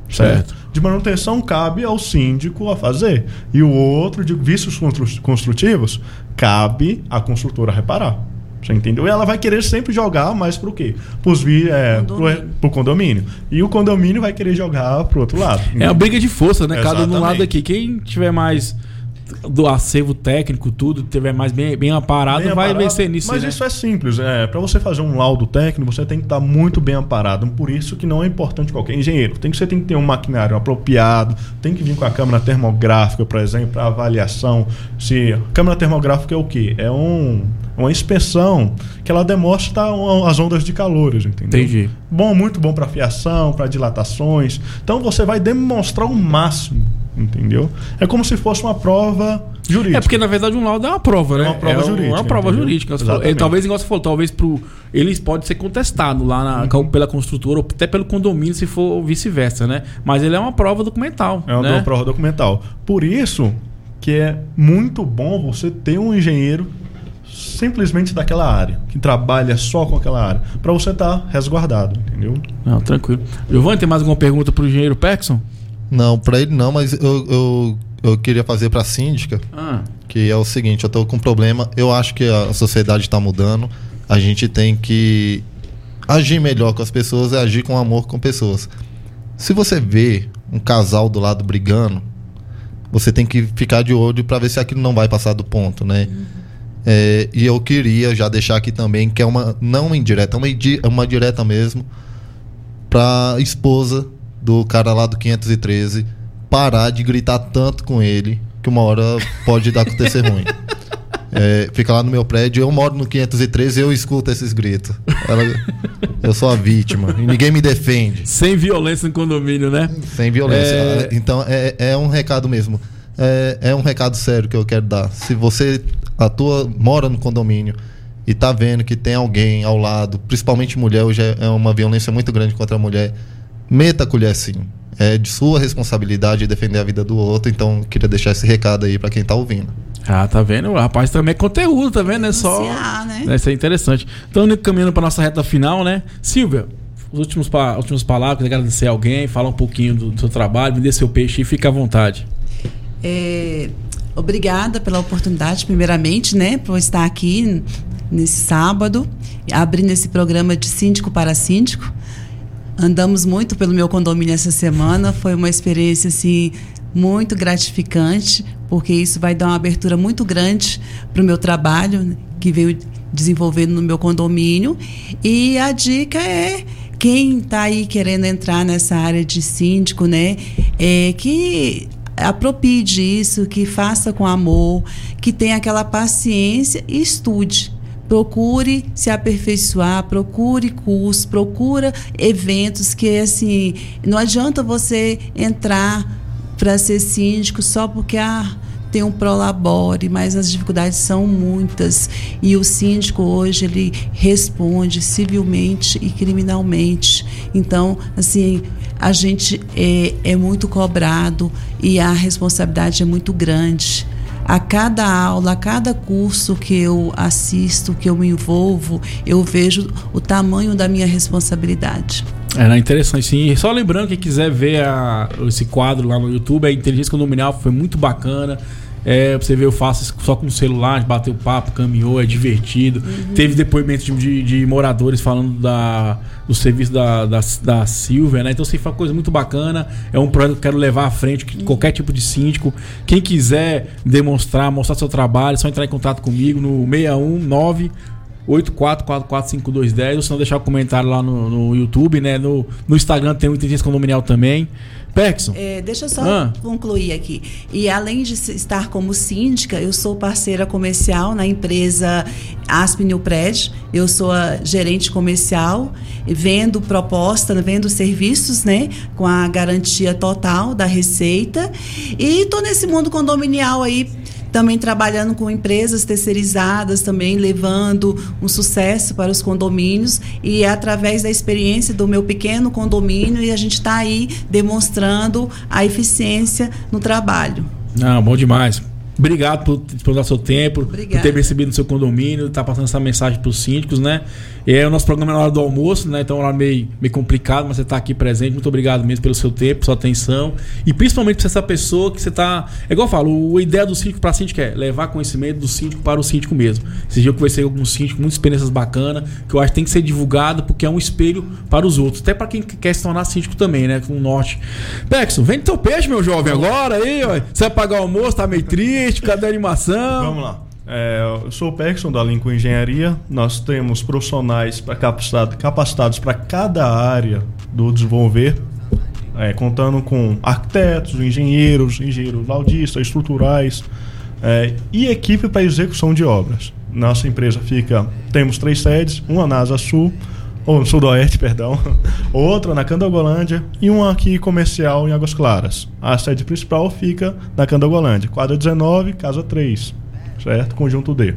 Certo? Certo. De manutenção cabe ao síndico a fazer. E o outro de vícios constru- construtivos cabe à construtora reparar. Você entendeu? E ela vai querer sempre jogar mais pro quê? Pros vi, é, pro, Condomínio. pro condomínio. E o condomínio vai querer jogar pro outro lado. É uma briga de força, né? Cada um lado Exatamente. aqui. Quem tiver mais do acervo técnico, tudo, tiver mais bem, bem aparado, Bem vai amparado, vencer nisso. Mas né? isso é simples. É, para você fazer um laudo técnico, você tem que estar muito bem amparado. Por isso que não é importante qualquer engenheiro. Tem que, você tem que ter um maquinário apropriado, tem que vir com a câmera termográfica, por exemplo, para avaliação. Se câmera termográfica é o quê? É um, uma inspeção que ela demonstra as ondas de calores, entendeu? Entendi. Bom, muito bom para fiação, para dilatações. Então você vai demonstrar o máximo, entendeu? É como se fosse uma prova jurídica. É porque, na verdade, um laudo é uma prova, né? É uma prova um- jurídica, É uma prova entendeu? jurídica. Exatamente. Talvez, igual você falou, talvez pro. Eles pode ser contestado lá na- Uhum. pela construtora ou até pelo condomínio, se for vice-versa, né? Mas ele é uma prova documental. É uma né? prova documental. Por isso que é muito bom você ter um engenheiro simplesmente daquela área, que trabalha só com aquela área, para você estar resguardado, entendeu? Não, tranquilo. Giovanni, tem mais alguma pergunta pro engenheiro Pexon? Não, pra ele não, mas eu, eu, eu queria fazer pra síndica, Ah, que é o seguinte, eu tô com um problema, eu acho que a sociedade tá mudando, a gente tem que agir melhor com as pessoas e agir com amor com pessoas. Se você vê um casal do lado brigando, você tem que ficar de olho para ver se aquilo não vai passar do ponto, né? É, e eu queria já deixar aqui também que é uma não uma indireta, é uma, uma direta mesmo pra esposa do cara lá do 513 parar de gritar tanto com ele que uma hora pode dar acontecer ruim. É, fica lá no meu prédio, eu moro no 513 e eu escuto esses gritos. Ela- eu sou a vítima e ninguém me defende. sem violência no condomínio, né? Sem violência. É. Então é, é um recado mesmo. É, é um recado sério que eu quero dar. Se você atua, mora no condomínio e tá vendo que tem alguém ao lado, principalmente mulher, hoje é é uma violência muito grande contra a mulher, meta a colher sim. É de sua responsabilidade defender a vida do outro, então queria deixar esse recado aí para quem tá ouvindo. Ah, tá vendo? O rapaz também é conteúdo, tá vendo? É só. Né? Né, Isso é interessante. Então, caminhando para nossa reta final, né? Silvia, os últimos, pa- últimas palavras, agradecer alguém, falar um pouquinho do, do seu trabalho, vender seu peixe e fica à vontade. É, obrigada pela oportunidade, primeiramente, né, por estar aqui nesse sábado, abrindo esse programa de síndico para síndico. Andamos muito pelo meu condomínio essa semana, foi uma experiência assim muito gratificante, porque isso vai dar uma abertura muito grande para o meu trabalho né, que veio desenvolvendo no meu condomínio. E a dica é quem está aí querendo entrar nessa área de síndico, né, é que apropie disso, que faça com amor, que tenha aquela paciência e estude. Procure se aperfeiçoar, procure cursos, procura eventos que assim, não adianta você entrar para ser síndico só porque ah, tem um prolabore, mas as dificuldades são muitas e o síndico hoje ele responde civilmente e criminalmente. Então, assim, a gente é, é muito cobrado e a responsabilidade é muito grande. A cada aula, a cada curso que eu assisto, que eu me envolvo, eu vejo o tamanho da minha responsabilidade. Era interessante, sim. Só lembrando, quem quiser ver a- esse quadro lá no YouTube, a Inteligência Condominial foi muito bacana. É, pra você ver, eu faço só com o celular, bateu papo, caminhou, é divertido. Teve depoimentos de, de- de moradores falando da, do serviço da, da, da Silvia, né? Então, assim, foi uma coisa muito bacana. É um projeto que eu quero levar à frente, que qualquer tipo de síndico. Quem quiser demonstrar, mostrar seu trabalho, é só entrar em contato comigo no 619 84445210 ou se não deixar o comentário lá no, no YouTube, né? No, no Instagram tem o Inteligência Condominial também. Perkson. É, deixa eu só Ah. concluir aqui. E além de estar como síndica, eu sou parceira comercial na empresa Asp New Pred. Eu sou a gerente comercial, vendo proposta, vendo serviços, né? Com a garantia total da receita. E estou nesse mundo condominial aí também trabalhando com empresas terceirizadas, também levando um sucesso para os condomínios e é através da experiência do meu pequeno condomínio e a gente está aí demonstrando a eficiência no trabalho. Ah, bom demais. Obrigado por disponibilizar seu tempo, por Obrigada. ter recebido no seu condomínio, tá passando essa mensagem para os síndicos, né? E é o nosso programa é na hora do almoço, né? Então é um horário meio, meio complicado, mas você tá aqui presente. Muito obrigado mesmo pelo seu tempo, sua atenção. E principalmente por ser essa pessoa que você tá. É igual eu falo, a ideia do síndico para síndico é levar conhecimento do síndico para o síndico mesmo. Esse dia eu conversei com alguns síndicos, muitas experiências bacanas, que eu acho que tem que ser divulgado porque é um espelho para os outros. Até para quem quer se tornar síndico também, né? Com o norte. Pexon, vende teu peixe, meu jovem, agora aí, ó. Você vai pagar o almoço, tá meio triste, cadê a animação? Vamos lá. É, eu sou o Perkson da Lincoln Engenharia. Nós temos profissionais capacitado- capacitados para cada área do desenvolver, é, contando com arquitetos, engenheiros, engenheiros laudistas, estruturais é, e equipe para execução de obras. Nossa empresa fica, temos três sedes, uma na Asa Sul, ou Sudoeste, perdão, outra na Candangolândia e uma aqui comercial em Águas Claras. A sede principal fica na Candangolândia, quadra 19, casa 3, certo? Conjunto D.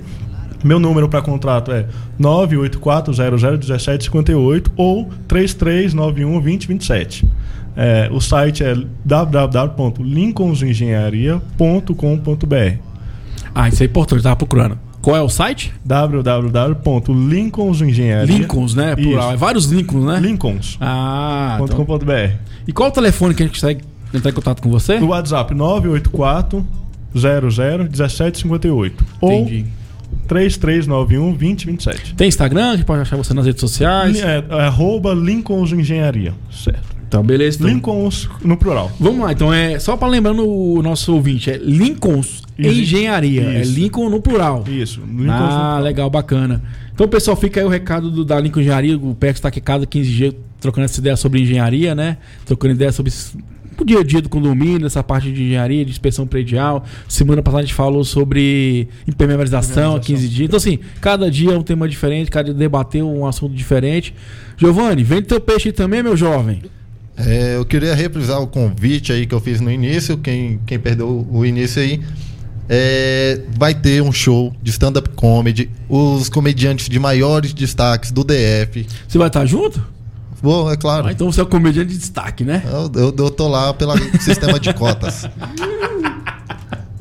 Meu número para contrato é 984001758 ou 33912027. É, o site é www.lincolnsengenharia.com.br Ah, isso é importante, eu tava procurando. Qual é o site? www.lincolnsengenharia Lincolns, né? Plural. É vários Lincolns, né? Lincolns. Ah, então. .com.br. E qual o telefone que a gente consegue entrar em contato com você? No WhatsApp 984 00 1758 ou Entendi. 3391 2027. Tem Instagram? A gente pode achar você nas redes sociais? É, é arroba Lincolns Engenharia. Certo. Então, beleza. Então. Lincolns no plural. Vamos lá, então é só para lembrando o nosso ouvinte, é Lincolns Isso. Engenharia, é Isso. Lincoln no plural. Isso. Lincolns no Ah, plural. legal, bacana. Então, pessoal, fica aí o recado do, da Lincoln Engenharia. O Pex está aqui cada 15 dias trocando essa ideia sobre engenharia, né? Trocando ideia sobre o dia a dia do condomínio, essa parte de engenharia, de inspeção predial. Semana passada a gente falou sobre impermeabilização há 15 dias. Então, assim, cada dia é um tema diferente, cada dia debateu um assunto diferente. Giovanni, vende teu peixe aí também, meu jovem. É, eu queria reprisar o convite aí que eu fiz no início. Quem, quem perdeu o início aí. É, vai ter um show de stand-up comedy. Os comediantes de maiores destaques do DF. Você vai estar junto? Bom, é claro. Ah, então você é o comediante de destaque, né? Eu, eu, eu tô lá pelo sistema de cotas.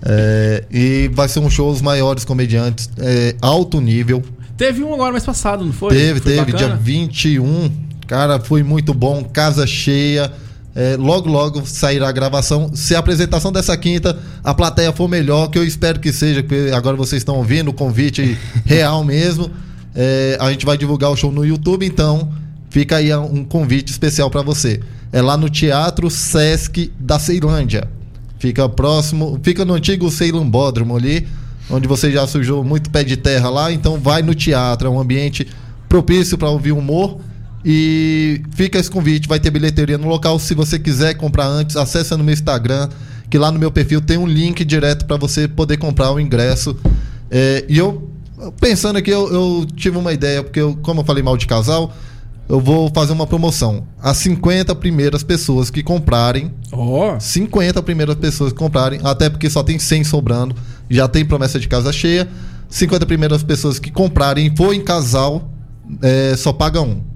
É, e vai ser um show os maiores comediantes, é, alto nível. Teve um agora mês passado, não foi? Teve, Foi teve, bacana? dia 21. Cara, foi muito bom, casa cheia. É, logo, logo sairá a gravação. Se a apresentação dessa quinta, a plateia for melhor, que eu espero que seja, porque agora vocês estão ouvindo o convite real mesmo. é, a gente vai divulgar o show no YouTube, então fica aí um convite especial para você. É lá no Teatro Sesc da Ceilândia. Fica próximo, fica no antigo Ceilambódromo ali, onde você já sujou muito pé de terra lá, então vai no teatro, é um ambiente propício para ouvir humor. E fica esse convite, vai ter bilheteria no local. Se você quiser comprar antes, acessa no meu Instagram, que lá no meu perfil tem um link direto para você poder comprar o ingresso. É, e eu, pensando aqui, eu, eu tive uma ideia, porque eu, como eu falei mal de casal, eu vou fazer uma promoção. As 50 primeiras pessoas que comprarem, Ó, 50 primeiras pessoas que comprarem, até porque só tem 100 sobrando, já tem promessa de casa cheia. 50 primeiras pessoas que comprarem e for em casal, é, só paga um.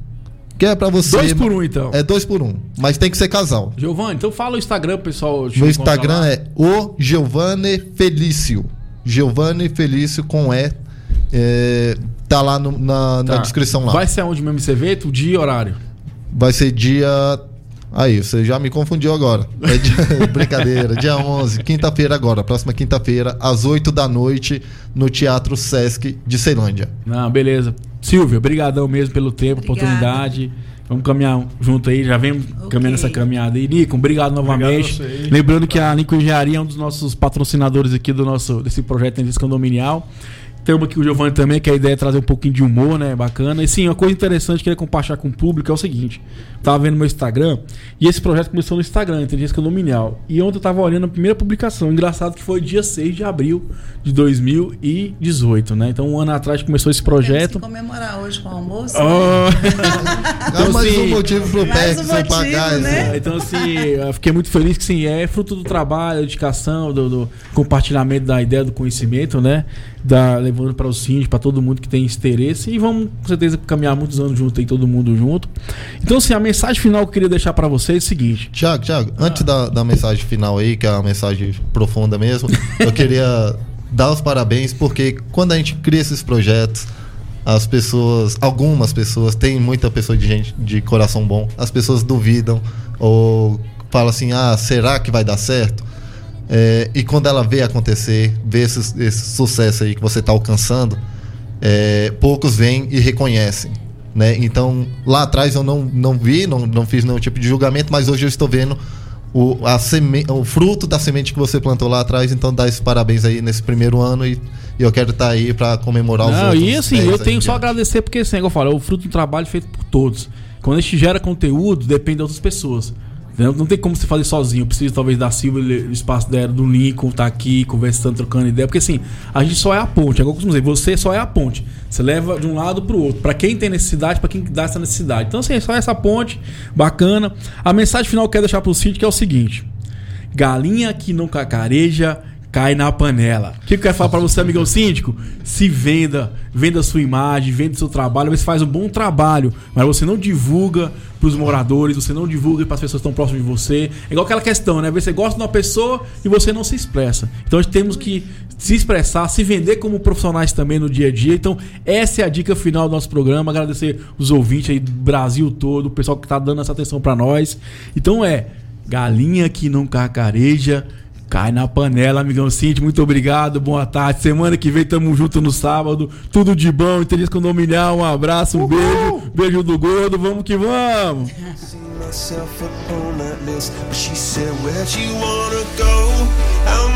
Que é pra você. dois por um então. É dois por um. Mas tem que ser casal. Giovanni, então fala o Instagram, pessoal. Meu Instagram lá. é o Giovanni Felício. Giovanni Felício com E. É, tá lá no- na, na Tá. descrição lá. Vai ser onde mesmo esse evento? O dia e horário? Vai ser dia. Aí, você já me confundiu agora. É dia- Brincadeira, dia 11, quinta-feira agora, próxima quinta-feira, às 8 da noite, no Teatro Sesc de Ceilândia. Não, beleza. Silvia, brigadão mesmo pelo tempo, Obrigada. oportunidade. Vamos caminhar junto aí, já vem caminhando essa caminhada aí. Nico, obrigado novamente. Obrigado. Lembrando que a Nico Engenharia é um dos nossos patrocinadores aqui do nosso desse projeto Energia Condominial. Temos aqui o Giovanni também, que a ideia é trazer um pouquinho de humor, né? Bacana. E sim, uma coisa interessante que eu queria compartilhar com o público é o seguinte: tava vendo meu Instagram e esse projeto começou no Instagram, Inteligência Condominial. E ontem eu tava olhando a primeira publicação. Engraçado que foi dia 6 de abril de 2018, né? Então, um ano atrás começou esse Temos projeto. que comemorar hoje com o almoço. Oh. Ah, mais assim, um motivo pro PEC um sem motivo, pagar. né? esse- Então, assim, eu fiquei muito feliz que sim, é fruto do trabalho, dedicação, do, do compartilhamento da ideia do conhecimento, né? Da, levando para o síndico, para todo mundo que tem esse interesse. E vamos, com certeza, caminhar muitos anos junto aí, todo mundo junto. Então, assim, a mensagem final que eu queria deixar para vocês é o seguinte: Tiago, Tiago, antes da, da mensagem final aí, que é uma mensagem profunda mesmo, eu queria dar os parabéns, porque quando a gente cria esses projetos, as pessoas, algumas pessoas, tem muita pessoa de gente de coração bom, as pessoas duvidam ou falam assim, ah, será que vai dar certo? É, e quando ela vê acontecer, vê esse, esse sucesso aí que você está alcançando, é, poucos vêm e reconhecem. Né? Então, lá atrás eu não, não vi, não, não fiz nenhum tipo de julgamento, mas hoje eu estou vendo o, a seme, o fruto da semente que você plantou lá atrás. Então, dá esses parabéns aí nesse primeiro ano e, e eu quero estar aí para comemorar os Não, outros. e assim, 10 eu tenho só diante. agradecer porque, assim, igual eu falo, é o fruto do trabalho feito por todos. Quando a gente gera conteúdo, depende de outras pessoas. Não tem como você fazer sozinho. Eu preciso, talvez, da Silva, do espaço dela, do Lincoln, tá aqui, conversando, trocando ideia. Porque, assim, a gente só é a ponte. É igual eu costumo dizer, você só é a ponte. Você leva de um lado pro outro. Pra quem tem necessidade, pra quem dá essa necessidade. Então, assim, é só essa ponte, bacana. A mensagem final que eu quero deixar pro sítio que é o seguinte. Galinha que não cacareja cai na panela. O que eu quero falar pra você, amigão síndico? Se venda, venda sua imagem, venda seu trabalho, você faz um bom trabalho, mas você não divulga pros moradores, você não divulga para as pessoas que estão próximas de você. É igual aquela questão, né? Você gosta de uma pessoa e você não se expressa. Então temos que se expressar, se vender como profissionais também no dia a dia. Então, essa é a dica final do nosso programa. Agradecer os ouvintes aí do Brasil todo, o pessoal que tá dando essa atenção para nós. Então é galinha que não cacareja, cai na panela, amigão Cinti. Muito obrigado, boa tarde. Semana que vem tamo junto no sábado. Tudo de bom, inteligência condominial. Um abraço, um beijo. Beijo do gordo, vamos que vamos. See myself upon that list, but she said, Where'd you wanna go? How